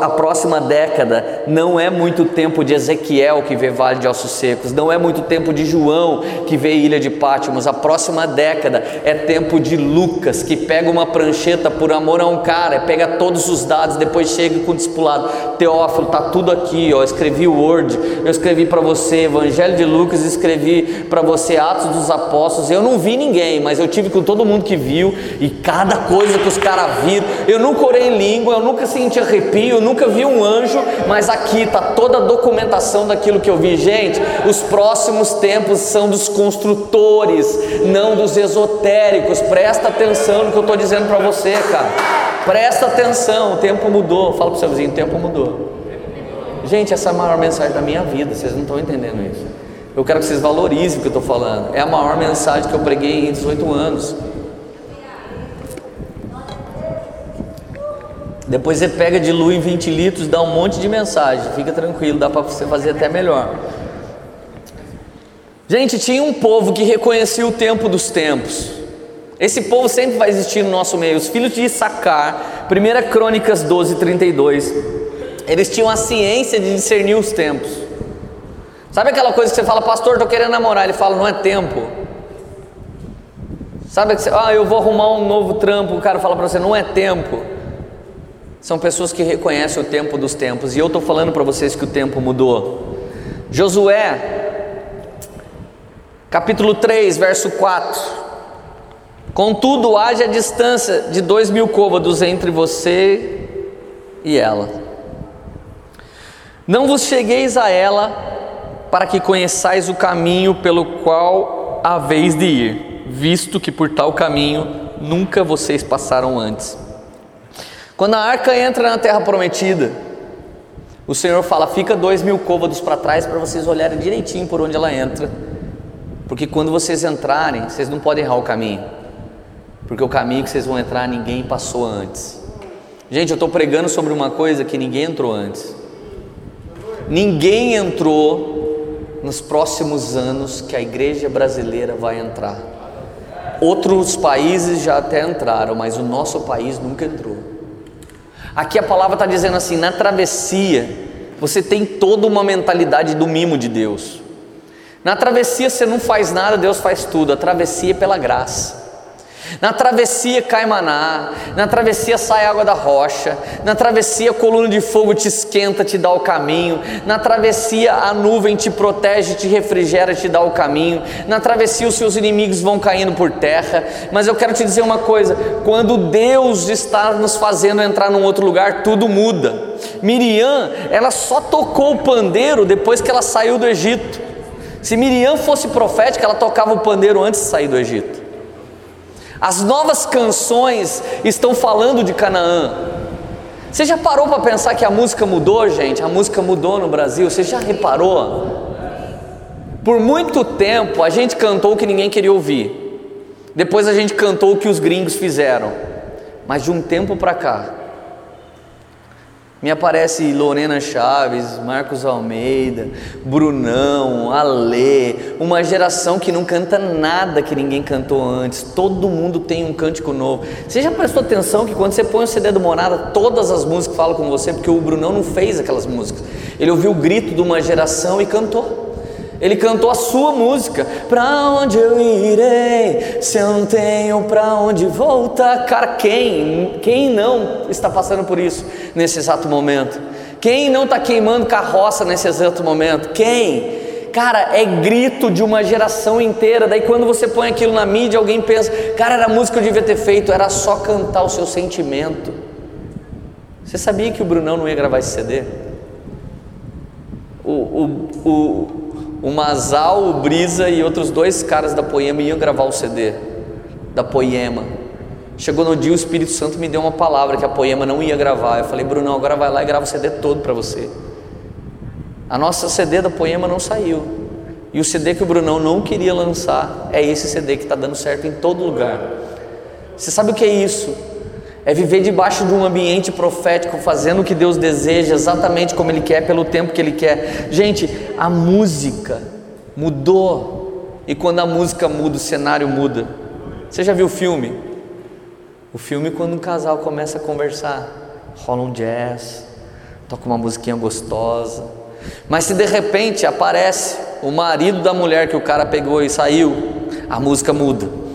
A: A próxima década não é muito tempo de Ezequiel que vê Vale de Ossos Secos, não é muito tempo de João que vê Ilha de Pátimos. A próxima década é tempo de Lucas que pega uma prancheta por amor a um cara, pega todos os dados, depois chega com o discipulado. Teófilo, tá tudo aqui, ó. Escrevi o Word, eu escrevi para você Evangelho de Lucas, escrevi para você Atos dos Apóstolos. Eu não vi ninguém, mas eu tive com todo mundo mundo que viu e cada coisa que os caras viram. Eu nunca orei em língua, eu nunca senti arrepio, eu nunca vi um anjo, mas aqui está toda a documentação daquilo que eu vi. Gente, os próximos tempos são dos construtores, não dos esotéricos. Presta atenção no que eu estou dizendo para você, cara. Presta atenção, o tempo mudou. Fala para o seu vizinho, o tempo mudou. Gente, essa é a maior mensagem da minha vida, vocês não estão entendendo isso. Eu quero que vocês valorizem o que eu estou falando. É a maior mensagem que eu preguei em 18 anos. Depois você pega, dilui em 20 litros, dá um monte de mensagem. Fica tranquilo, dá para você fazer até melhor. Gente, tinha um povo que reconhecia o tempo dos tempos. Esse povo sempre vai existir no nosso meio. Os filhos de Issacar, 1 Crônicas 12, 32. Eles tinham a ciência de discernir os tempos. Sabe aquela coisa que você fala, pastor, estou querendo namorar? Ele fala, não é tempo. Sabe que você, ah, eu vou arrumar um novo trampo. O cara fala para você, não é tempo. São pessoas que reconhecem o tempo dos tempos, e eu estou falando para vocês que o tempo mudou. Josué, capítulo 3, verso 4. Contudo, haja a distância de dois mil côvados entre você e ela. Não vos chegueis a ela, para que conheçais o caminho pelo qual haveis de ir, visto que por tal caminho nunca vocês passaram antes. Quando a arca entra na terra prometida, o Senhor fala: fica dois mil côvados para trás para vocês olharem direitinho por onde ela entra, porque quando vocês entrarem, vocês não podem errar o caminho, porque o caminho que vocês vão entrar ninguém passou antes. Gente, eu estou pregando sobre uma coisa que ninguém entrou antes. Ninguém entrou nos próximos anos que a igreja brasileira vai entrar. Outros países já até entraram, mas o nosso país nunca entrou. Aqui a palavra está dizendo assim: na travessia, você tem toda uma mentalidade do mimo de Deus. Na travessia você não faz nada, Deus faz tudo. A travessia é pela graça. Na travessia cai maná, na travessia sai água da rocha, na travessia a coluna de fogo te esquenta, te dá o caminho, na travessia a nuvem te protege, te refrigera, te dá o caminho, na travessia os seus inimigos vão caindo por terra. Mas eu quero te dizer uma coisa: quando Deus está nos fazendo entrar num outro lugar, tudo muda. Miriam, ela só tocou o pandeiro depois que ela saiu do Egito. Se Miriam fosse profética, ela tocava o pandeiro antes de sair do Egito. As novas canções estão falando de Canaã. Você já parou para pensar que a música mudou, gente? A música mudou no Brasil. Você já reparou? Por muito tempo a gente cantou o que ninguém queria ouvir. Depois a gente cantou o que os gringos fizeram. Mas de um tempo para cá, me aparece Lorena Chaves, Marcos Almeida, Brunão, Alê, uma geração que não canta nada que ninguém cantou antes. Todo mundo tem um cântico novo. Você já prestou atenção que quando você põe o CD do Morada, todas as músicas falam com você, porque o Brunão não fez aquelas músicas. Ele ouviu o grito de uma geração e cantou. Ele cantou a sua música. Pra onde eu irei se eu não tenho pra onde voltar? Cara, quem, quem não está passando por isso nesse exato momento? Quem não está queimando carroça nesse exato momento? Quem? Cara, é grito de uma geração inteira. Daí quando você põe aquilo na mídia, alguém pensa, cara, era a música que eu devia ter feito, era só cantar o seu sentimento. Você sabia que o Brunão não ia gravar esse CD? O, o, o, o Masal, o Brisa e outros dois caras da Poema iam gravar o CD da Poema. Chegou no dia, o Espírito Santo me deu uma palavra que a Poema não ia gravar. Eu falei, Bruno, agora vai lá e grava o CD todo para você. A nossa CD da Poema não saiu. E o CD que o Brunão não queria lançar é esse CD que está dando certo em todo lugar. Você sabe o que é isso? É viver debaixo de um ambiente profético, fazendo o que Deus deseja, exatamente como Ele quer, pelo tempo que Ele quer. Gente, a música mudou, e quando a música muda, o cenário muda. Você já viu o filme? O filme quando um casal começa a conversar, rola um jazz, toca uma musiquinha gostosa. Mas se de repente aparece o marido da mulher que o cara pegou e saiu, a música muda.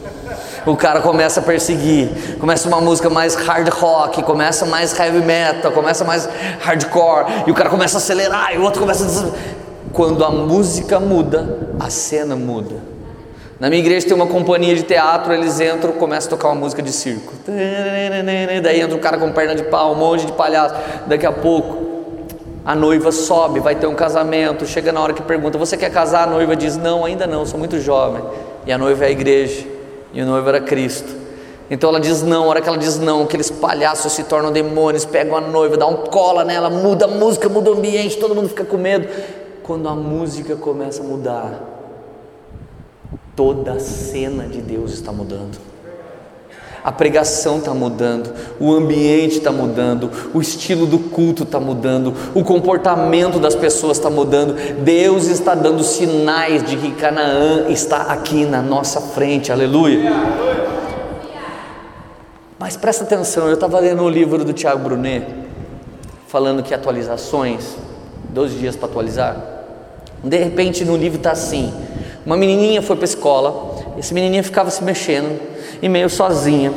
A: O cara começa a perseguir, começa uma música mais hard rock, começa mais heavy metal, começa mais hardcore, e o cara começa a acelerar, e o outro começa a. Quando a música muda, a cena muda. Na minha igreja tem uma companhia de teatro, eles entram, começam a tocar uma música de circo. Daí entra um cara com perna de pau, um monte de palhaço. Daqui a pouco a noiva sobe, vai ter um casamento. Chega na hora que pergunta: Você quer casar? A noiva diz: Não, ainda não, sou muito jovem. E a noiva é a igreja, e o noivo era Cristo. Então ela diz não, a hora que ela diz não, aqueles palhaços se tornam demônios, pegam a noiva, dá um cola nela, muda a música, muda o ambiente, todo mundo fica com medo. Quando a música começa a mudar, toda a cena de Deus está mudando a pregação está mudando, o ambiente está mudando, o estilo do culto está mudando, o comportamento das pessoas está mudando. Deus está dando sinais de que Canaã está aqui na nossa frente, aleluia. Mas presta atenção, eu estava lendo o livro do Tiago Brunet, falando que atualizações, 12 dias para atualizar. De repente no livro está assim: uma menininha foi para a escola, esse menininha ficava se mexendo e meio sozinha.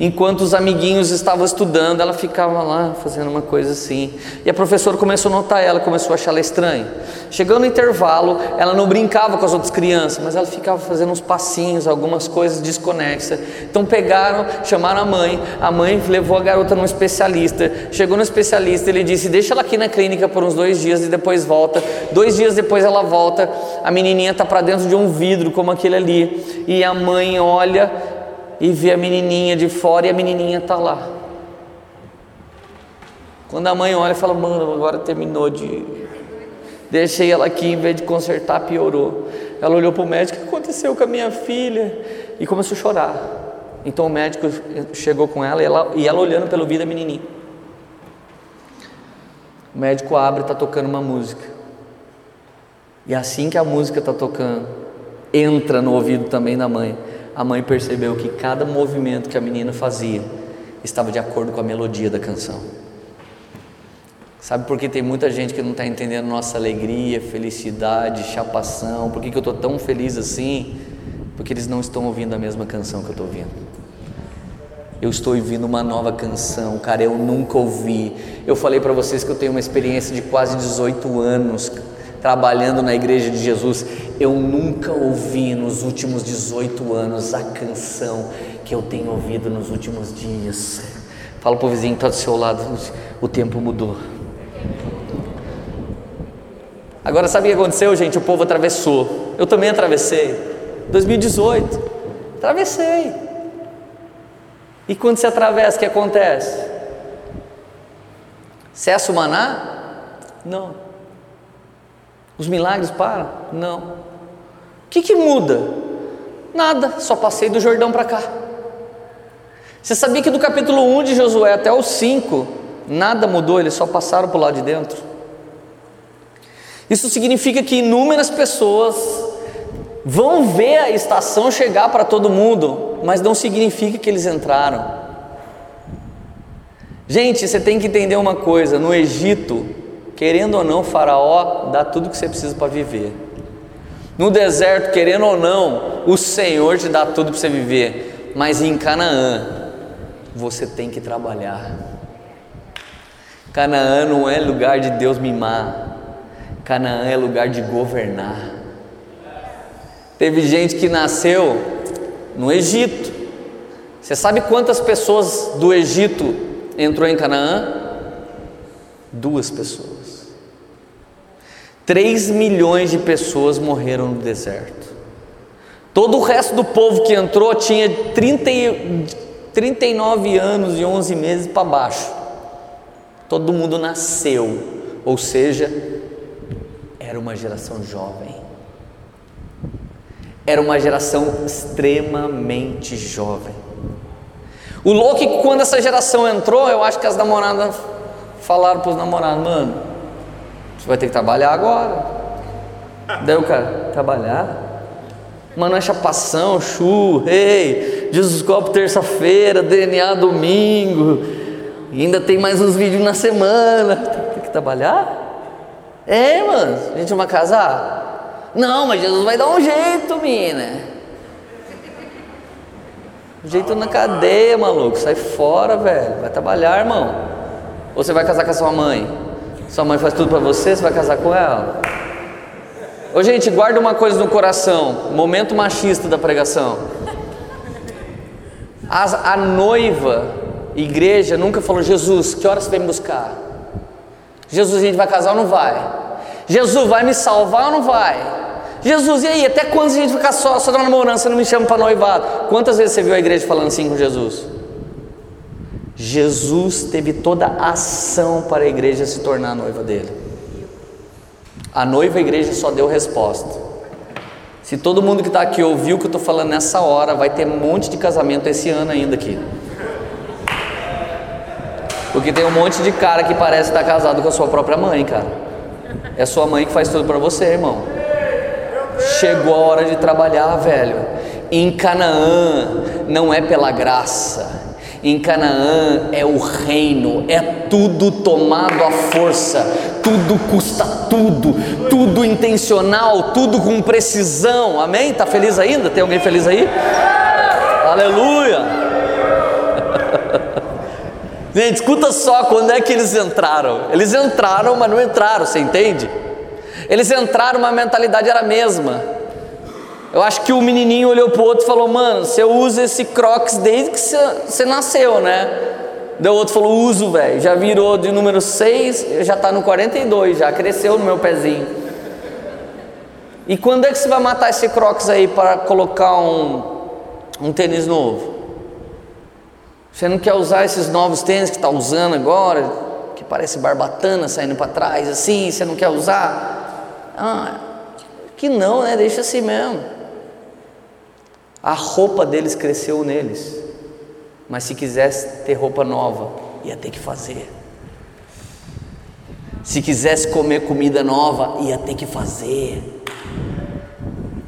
A: Enquanto os amiguinhos estavam estudando, ela ficava lá fazendo uma coisa assim. E a professora começou a notar ela, começou a achar ela estranha. Chegando no intervalo, ela não brincava com as outras crianças, mas ela ficava fazendo uns passinhos, algumas coisas desconexas. Então pegaram, chamaram a mãe, a mãe levou a garota num especialista. Chegou no especialista, ele disse: Deixa ela aqui na clínica por uns dois dias e depois volta. Dois dias depois ela volta, a menininha está para dentro de um vidro, como aquele ali. E a mãe olha e vê a menininha de fora e a menininha está lá. Quando a mãe olha e fala, mano, agora terminou de. Deixei ela aqui, em vez de consertar, piorou. Ela olhou para o médico: o que aconteceu com a minha filha? E começou a chorar. Então o médico chegou com ela e ela, e ela olhando pelo vidro da menininha. O médico abre e está tocando uma música. E assim que a música está tocando, entra no ouvido também da mãe a mãe percebeu que cada movimento que a menina fazia estava de acordo com a melodia da canção. Sabe por que tem muita gente que não está entendendo nossa alegria, felicidade, chapação? Por que, que eu estou tão feliz assim? Porque eles não estão ouvindo a mesma canção que eu estou ouvindo. Eu estou ouvindo uma nova canção, cara, eu nunca ouvi. Eu falei para vocês que eu tenho uma experiência de quase 18 anos trabalhando na igreja de Jesus, eu nunca ouvi nos últimos 18 anos a canção que eu tenho ouvido nos últimos dias. Fala para o vizinho que está do seu lado, o tempo mudou. Agora sabe o que aconteceu, gente? O povo atravessou. Eu também atravessei. 2018. Atravessei. E quando você atravessa, o que acontece? Cessa o maná? Não. Os milagres param? Não. O que, que muda? Nada, só passei do Jordão para cá. Você sabia que do capítulo 1 de Josué até o 5, nada mudou, eles só passaram para o lado de dentro? Isso significa que inúmeras pessoas vão ver a estação chegar para todo mundo, mas não significa que eles entraram. Gente, você tem que entender uma coisa: no Egito, Querendo ou não, Faraó dá tudo que você precisa para viver. No deserto, querendo ou não, o Senhor te dá tudo para você viver. Mas em Canaã, você tem que trabalhar. Canaã não é lugar de Deus mimar. Canaã é lugar de governar. Teve gente que nasceu no Egito. Você sabe quantas pessoas do Egito entrou em Canaã? Duas pessoas. 3 milhões de pessoas morreram no deserto. Todo o resto do povo que entrou tinha 30, 39 anos e 11 meses para baixo. Todo mundo nasceu, ou seja, era uma geração jovem. Era uma geração extremamente jovem. O louco é que quando essa geração entrou, eu acho que as namoradas falaram para os namorados, mano, vai ter que trabalhar agora. Daí o cara, trabalhar? Mano, chapação, chu, ei, Jesus Copo terça-feira, DNA domingo, ainda tem mais uns vídeos na semana. Tem que trabalhar? É, mano, a gente vai casar? Não, mas Jesus vai dar um jeito, mina. Um jeito na cadeia, maluco. Sai fora, velho. Vai trabalhar, irmão. Ou você vai casar com a sua mãe? Sua mãe faz tudo para você, você vai casar com ela? Ô, gente, guarda uma coisa no coração. Momento machista da pregação. As, a noiva, igreja, nunca falou: Jesus, que horas você vem me buscar? Jesus, a gente vai casar ou não vai? Jesus, vai me salvar ou não vai? Jesus, e aí, até quando a gente ficar só, só namorando, você não me chama para noivado? Quantas vezes você viu a igreja falando assim com Jesus? Jesus teve toda a ação para a igreja se tornar a noiva dele. A noiva a igreja só deu resposta. Se todo mundo que está aqui ouviu o que eu estou falando nessa hora, vai ter um monte de casamento esse ano ainda aqui. Porque tem um monte de cara que parece estar casado com a sua própria mãe, cara. É sua mãe que faz tudo para você, irmão. Chegou a hora de trabalhar, velho. Em Canaã não é pela graça, em Canaã é o reino, é tudo tomado à força, tudo custa tudo, tudo intencional, tudo com precisão. Amém? Tá feliz ainda? Tem alguém feliz aí? Aleluia! Gente, escuta só quando é que eles entraram. Eles entraram, mas não entraram, você entende? Eles entraram, mas a mentalidade era a mesma. Eu acho que o menininho olhou pro outro e falou: Mano, você usa esse crocs desde que você nasceu, né? Daí o outro falou: Uso, velho. Já virou de número 6, já tá no 42, já cresceu no meu pezinho. E quando é que você vai matar esse crocs aí para colocar um, um tênis novo? Você não quer usar esses novos tênis que está usando agora, que parece barbatana saindo para trás assim? Você não quer usar? Ah, que não, né? Deixa assim mesmo. A roupa deles cresceu neles. Mas se quisesse ter roupa nova, ia ter que fazer. Se quisesse comer comida nova, ia ter que fazer.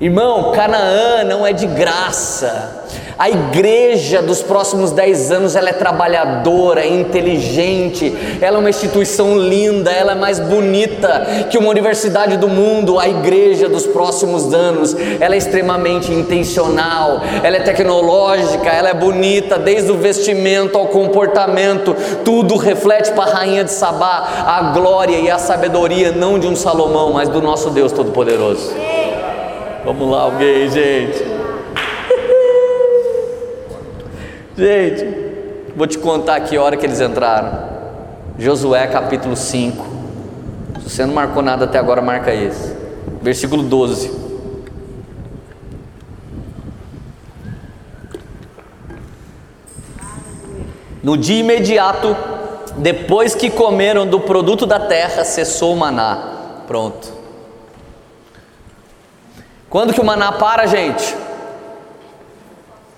A: Irmão, Canaã não é de graça. A igreja dos próximos 10 anos ela é trabalhadora, é inteligente, ela é uma instituição linda, ela é mais bonita que uma universidade do mundo. A igreja dos próximos anos ela é extremamente intencional, ela é tecnológica, ela é bonita, desde o vestimento ao comportamento, tudo reflete para a rainha de Sabá a glória e a sabedoria não de um Salomão, mas do nosso Deus Todo-Poderoso. Vamos lá, alguém, gente. Gente, vou te contar aqui a hora que eles entraram. Josué capítulo 5. Se você não marcou nada até agora, marca esse. Versículo 12. No dia imediato, depois que comeram do produto da terra, cessou o maná. Pronto. Quando que o maná para, gente?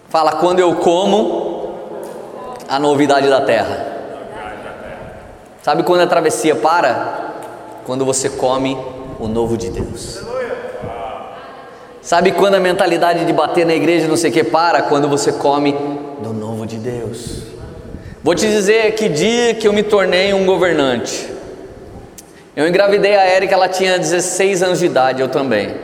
A: Fala, quando eu como a novidade da terra. Sabe quando a travessia para? Quando você come o novo de Deus. Sabe quando a mentalidade de bater na igreja não sei o que para? Quando você come do novo de Deus. Vou te dizer que dia que eu me tornei um governante. Eu engravidei a Érica, ela tinha 16 anos de idade, eu também.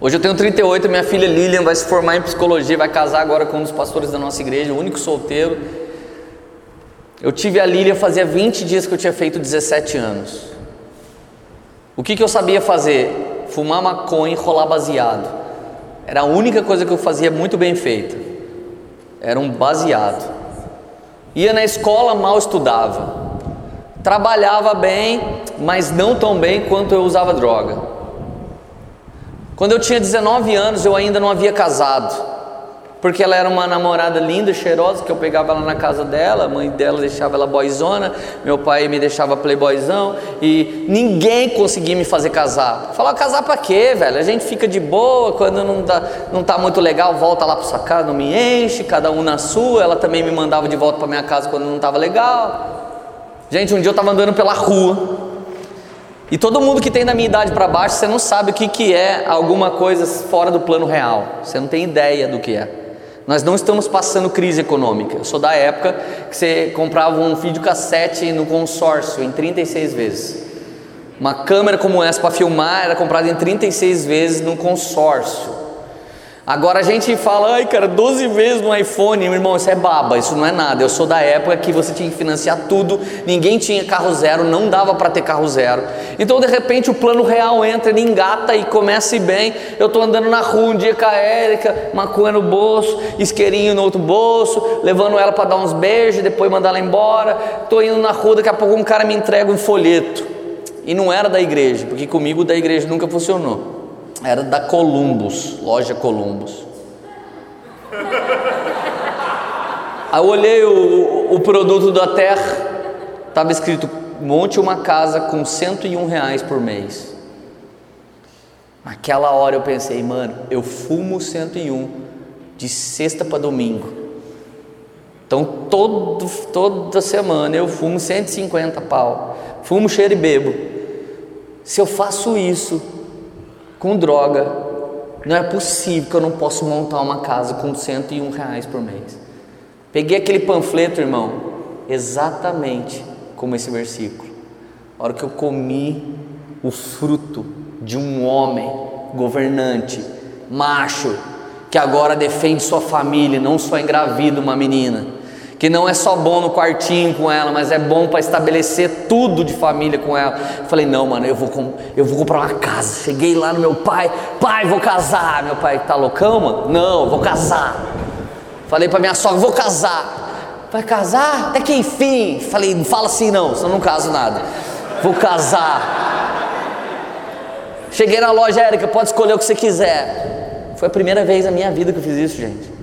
A: Hoje eu tenho 38, minha filha Lilian vai se formar em psicologia, vai casar agora com um dos pastores da nossa igreja, o único solteiro. Eu tive a Lilian fazia 20 dias que eu tinha feito 17 anos. O que, que eu sabia fazer? Fumar maconha e rolar baseado. Era a única coisa que eu fazia muito bem feita. Era um baseado. Ia na escola, mal estudava. Trabalhava bem, mas não tão bem quanto eu usava droga. Quando eu tinha 19 anos, eu ainda não havia casado, porque ela era uma namorada linda, cheirosa, que eu pegava ela na casa dela, a mãe dela deixava ela boyzona, meu pai me deixava playboyzão, e ninguém conseguia me fazer casar. Falar, casar para quê, velho? A gente fica de boa, quando não, dá, não tá muito legal, volta lá para sua casa, não me enche, cada um na sua. Ela também me mandava de volta para minha casa quando não estava legal. Gente, um dia eu estava andando pela rua, e todo mundo que tem da minha idade para baixo, você não sabe o que, que é alguma coisa fora do plano real. Você não tem ideia do que é. Nós não estamos passando crise econômica. Eu sou da época que você comprava um videocassete no consórcio em 36 vezes. Uma câmera como essa para filmar era comprada em 36 vezes no consórcio. Agora a gente fala, ai cara, 12 vezes no iPhone, meu irmão, isso é baba, isso não é nada. Eu sou da época que você tinha que financiar tudo, ninguém tinha carro zero, não dava para ter carro zero. Então de repente o plano real entra, ele engata e começa ir bem. Eu estou andando na rua um dia com a Érica, maconha no bolso, isqueirinho no outro bolso, levando ela para dar uns beijos, depois mandar ela embora. Estou indo na rua, daqui a pouco um cara me entrega um folheto. E não era da igreja, porque comigo da igreja nunca funcionou. Era da Columbus, loja Columbus. Aí eu olhei o, o produto da terra, estava escrito: monte uma casa com 101 reais por mês. Naquela hora eu pensei, mano, eu fumo 101 de sexta para domingo. Então todo, toda semana eu fumo 150 pau. Fumo, cheiro e bebo. Se eu faço isso, com droga. Não é possível que eu não possa montar uma casa com 101 reais por mês. Peguei aquele panfleto, irmão, exatamente como esse versículo. A hora que eu comi o fruto de um homem governante, macho, que agora defende sua família, não só engravida uma menina que não é só bom no quartinho com ela, mas é bom para estabelecer tudo de família com ela. Falei, não, mano, eu vou, eu vou comprar uma casa. Cheguei lá no meu pai, pai, vou casar. Meu pai, tá loucão, mano? Não, vou casar. Falei para minha sogra, vou casar. Vai casar? Até que enfim. Falei, não fala assim não, senão não caso nada. Vou casar. Cheguei na loja, Érica, pode escolher o que você quiser. Foi a primeira vez na minha vida que eu fiz isso, gente.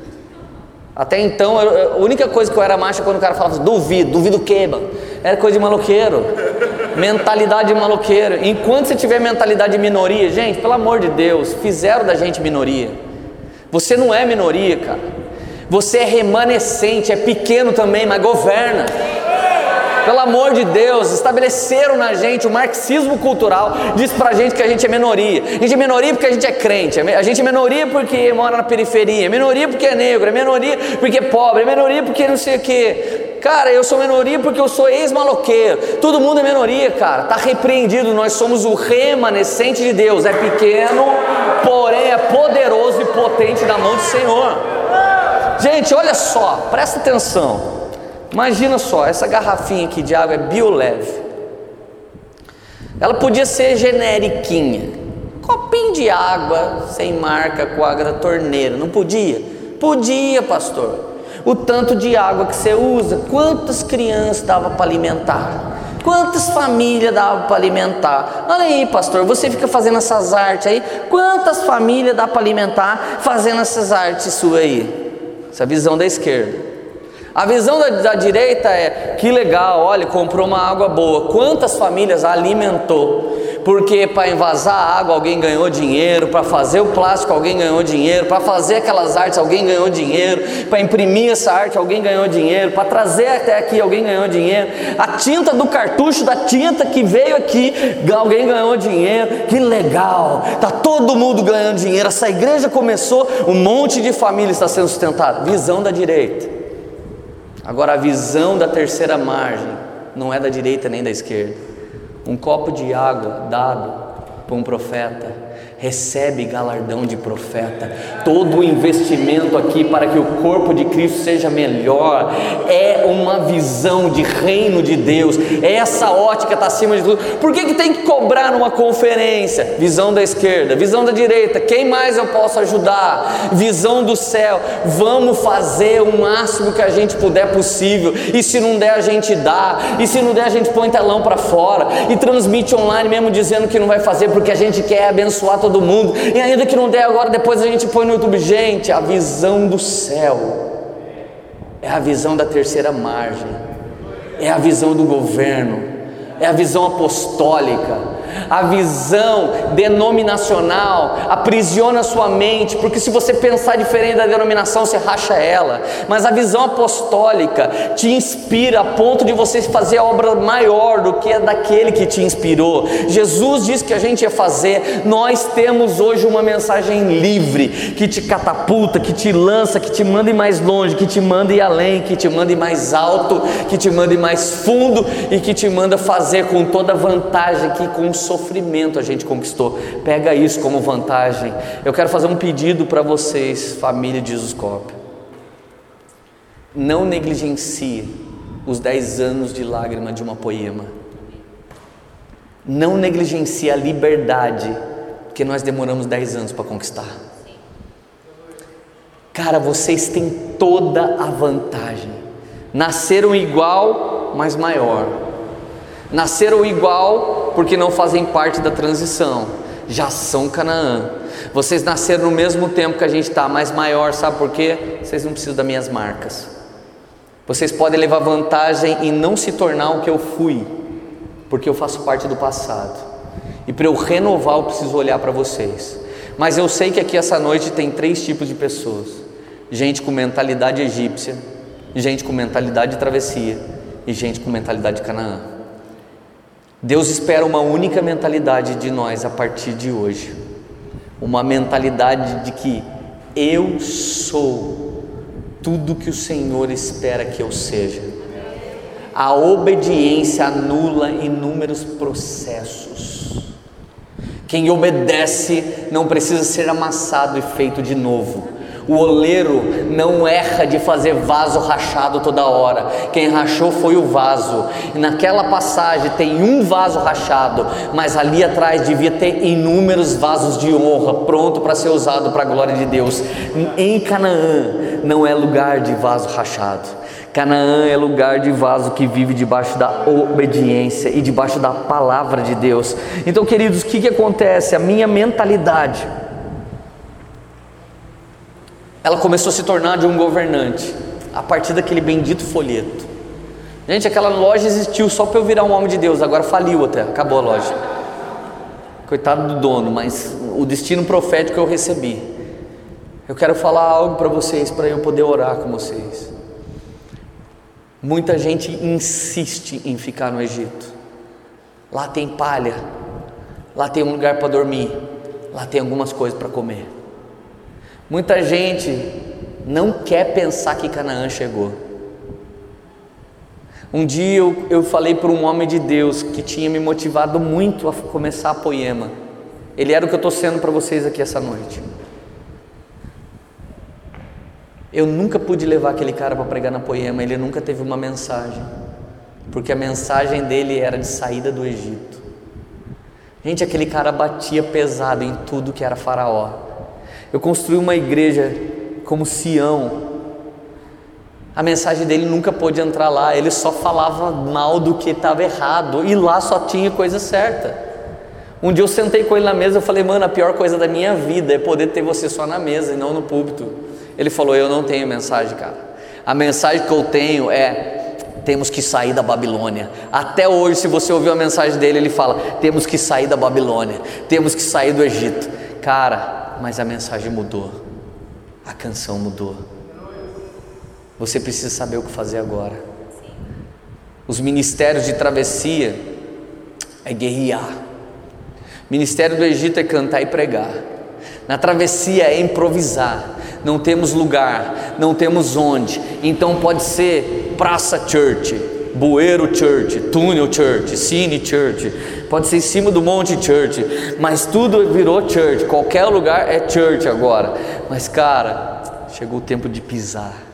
A: Até então, a única coisa que eu era macho é quando o cara falava duvido, duvido o quê, mano? Era coisa de maloqueiro, mentalidade de maloqueiro. Enquanto você tiver mentalidade de minoria, gente, pelo amor de Deus, fizeram da gente minoria. Você não é minoria, cara. Você é remanescente, é pequeno também, mas governa. Pelo amor de Deus, estabeleceram na gente o marxismo cultural, diz pra gente que a gente é minoria. A gente é minoria porque a gente é crente, a gente é minoria porque mora na periferia, é minoria porque é negro, é minoria porque é pobre, é minoria porque não sei o que. Cara, eu sou minoria porque eu sou ex-maloqueiro. Todo mundo é minoria, cara. Tá repreendido. Nós somos o remanescente de Deus. É pequeno, porém é poderoso e potente na mão do Senhor. Gente, olha só, presta atenção. Imagina só, essa garrafinha aqui de água é bioleve. Ela podia ser generiquinha. Copinho de água sem marca com da torneira. Não podia? Podia, pastor. O tanto de água que você usa, quantas crianças dava para alimentar? Quantas famílias dava para alimentar? Olha aí, pastor, você fica fazendo essas artes aí. Quantas famílias dá para alimentar fazendo essas artes suas aí? Essa visão da esquerda. A visão da, da, direita é: que legal, olha, comprou uma água boa. Quantas famílias alimentou? Porque para envasar a água alguém ganhou dinheiro, para fazer o plástico alguém ganhou dinheiro, para fazer aquelas artes alguém ganhou dinheiro, para imprimir essa arte alguém ganhou dinheiro, para trazer até aqui alguém ganhou dinheiro. A tinta do cartucho da tinta que veio aqui, alguém ganhou dinheiro. Que legal! Tá todo mundo ganhando dinheiro. Essa igreja começou, um monte de família está sendo sustentada. Visão da direita. Agora, a visão da terceira margem não é da direita nem da esquerda. Um copo de água dado por um profeta recebe galardão de profeta. Todo o investimento aqui para que o corpo de Cristo seja melhor é uma visão de reino de Deus. Essa ótica está acima de tudo. Por que, que tem que cobrar numa conferência? Visão da esquerda, visão da direita. Quem mais eu posso ajudar? Visão do céu. Vamos fazer o máximo que a gente puder possível. E se não der, a gente dá. E se não der, a gente põe telão para fora e transmite online mesmo dizendo que não vai fazer porque a gente quer abençoar todo mundo. E ainda que não der agora, depois a gente põe no YouTube. Gente, a visão do céu é a visão da terceira margem, é a visão do governo, é a visão apostólica, A visão denominacional aprisiona sua mente, porque se você pensar diferente da denominação, você racha ela. Mas a visão apostólica te inspira a ponto de você fazer a obra maior do que a daquele que te inspirou. Jesus disse que a gente ia fazer. Nós temos hoje uma mensagem livre que te catapulta, que te lança, que te manda ir mais longe, que te manda ir além, que te manda ir mais alto, que te manda ir mais fundo e que te manda fazer com toda a vantagem que com sofrimento a gente conquistou. Pega isso como vantagem. Eu quero fazer um pedido para vocês, família de Jesus Cop. Não negligencie os 10 anos de lágrima de uma poema. Não negligencie a liberdade que nós demoramos 10 anos para conquistar. Cara, vocês têm toda a vantagem. Nasceram igual, mas maior. Nasceram igual porque não fazem parte da transição. Já são Canaã. Vocês nasceram no mesmo tempo que a gente está, mas maior, sabe por quê? Vocês não precisam das minhas marcas. Vocês podem levar vantagem em não se tornar o que eu fui, porque eu faço parte do passado. E para eu renovar, eu preciso olhar para vocês. Mas eu sei que aqui essa noite tem três tipos de pessoas: gente com mentalidade egípcia, gente com mentalidade de travessia e gente com mentalidade de Canaã. Deus espera uma única mentalidade de nós a partir de hoje. Uma mentalidade de que eu sou tudo que o Senhor espera que eu seja. A obediência anula inúmeros processos. Quem obedece não precisa ser amassado e feito de novo. O oleiro não erra de fazer vaso rachado toda hora. Quem rachou foi o vaso. E naquela passagem tem um vaso rachado, mas ali atrás devia ter inúmeros vasos de honra pronto para ser usado para a glória de Deus. Em Canaã não é lugar de vaso rachado. Canaã é lugar de vaso que vive debaixo da obediência e debaixo da palavra de Deus. Então, queridos, o que, que acontece? A minha mentalidade ela começou a se tornar de um governante, a partir daquele bendito folheto. Gente, aquela loja existiu só para eu virar um homem de Deus, agora faliu até, acabou a loja. Coitado do dono, mas o destino profético eu recebi. Eu quero falar algo para vocês, para eu poder orar com vocês. Muita gente insiste em ficar no Egito. Lá tem palha, lá tem um lugar para dormir, lá tem algumas coisas para comer. Muita gente não quer pensar que Canaã chegou. Um dia eu, eu falei para um homem de Deus que tinha me motivado muito a começar a poema. Ele era o que eu estou sendo para vocês aqui essa noite. Eu nunca pude levar aquele cara para pregar na poema, ele nunca teve uma mensagem, porque a mensagem dele era de saída do Egito. Gente, aquele cara batia pesado em tudo que era Faraó. Eu construí uma igreja como Sião. A mensagem dele nunca pôde entrar lá, ele só falava mal do que estava errado e lá só tinha coisa certa. Um dia eu sentei com ele na mesa e falei, mano, a pior coisa da minha vida é poder ter você só na mesa e não no púlpito. Ele falou, eu não tenho mensagem, cara. A mensagem que eu tenho é temos que sair da Babilônia. Até hoje, se você ouvir a mensagem dele, ele fala: temos que sair da Babilônia, temos que sair do Egito. Cara, mas a mensagem mudou, a canção mudou. Você precisa saber o que fazer agora. Os ministérios de travessia é guerrear. Ministério do Egito é cantar e pregar. Na travessia é improvisar. Não temos lugar, não temos onde. Então pode ser Praça Church, Bueiro Church, Túnel Church, Cine Church, pode ser em cima do Monte Church, mas tudo virou church, qualquer lugar é church agora. Mas cara, chegou o tempo de pisar.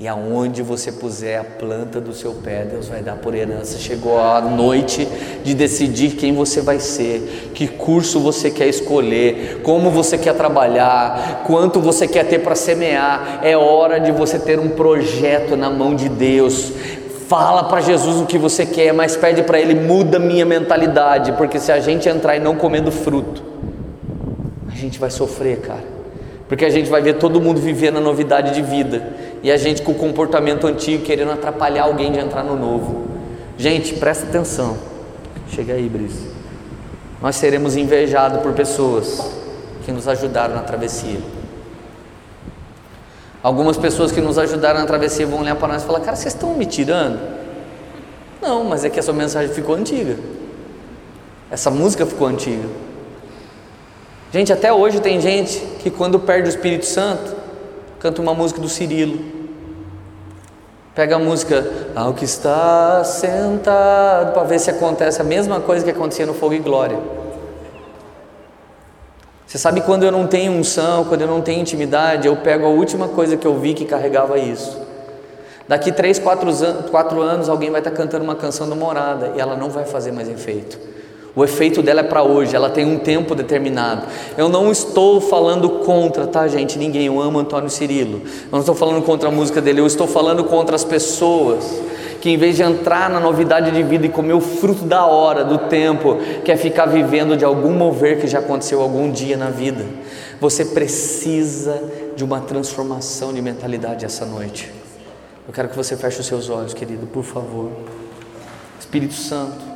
A: E aonde você puser a planta do seu pé, Deus vai dar por herança. Chegou a noite de decidir quem você vai ser, que curso você quer escolher, como você quer trabalhar, quanto você quer ter para semear. É hora de você ter um projeto na mão de Deus. Fala para Jesus o que você quer, mas pede para Ele, muda minha mentalidade, porque se a gente entrar e não comer do fruto, a gente vai sofrer, cara. Porque a gente vai ver todo mundo vivendo a novidade de vida e a gente com o comportamento antigo querendo atrapalhar alguém de entrar no novo. Gente, presta atenção. Chega aí, Brice. nós seremos invejados por pessoas que nos ajudaram na travessia. Algumas pessoas que nos ajudaram na travessia vão olhar para nós e falar: Cara, vocês estão me tirando? Não, mas é que essa mensagem ficou antiga. Essa música ficou antiga. Gente, até hoje tem gente que quando perde o Espírito Santo, canta uma música do Cirilo. Pega a música Ao que está sentado para ver se acontece a mesma coisa que acontecia no Fogo e Glória. Você sabe quando eu não tenho unção, quando eu não tenho intimidade, eu pego a última coisa que eu vi que carregava isso. Daqui três, quatro, quatro anos alguém vai estar cantando uma canção do Morada e ela não vai fazer mais efeito. O efeito dela é para hoje, ela tem um tempo determinado. Eu não estou falando contra, tá, gente? Ninguém. Eu amo Antônio Cirilo. Eu não estou falando contra a música dele, eu estou falando contra as pessoas que, em vez de entrar na novidade de vida e comer o fruto da hora, do tempo, quer ficar vivendo de algum mover que já aconteceu algum dia na vida. Você precisa de uma transformação de mentalidade essa noite. Eu quero que você feche os seus olhos, querido, por favor. Espírito Santo.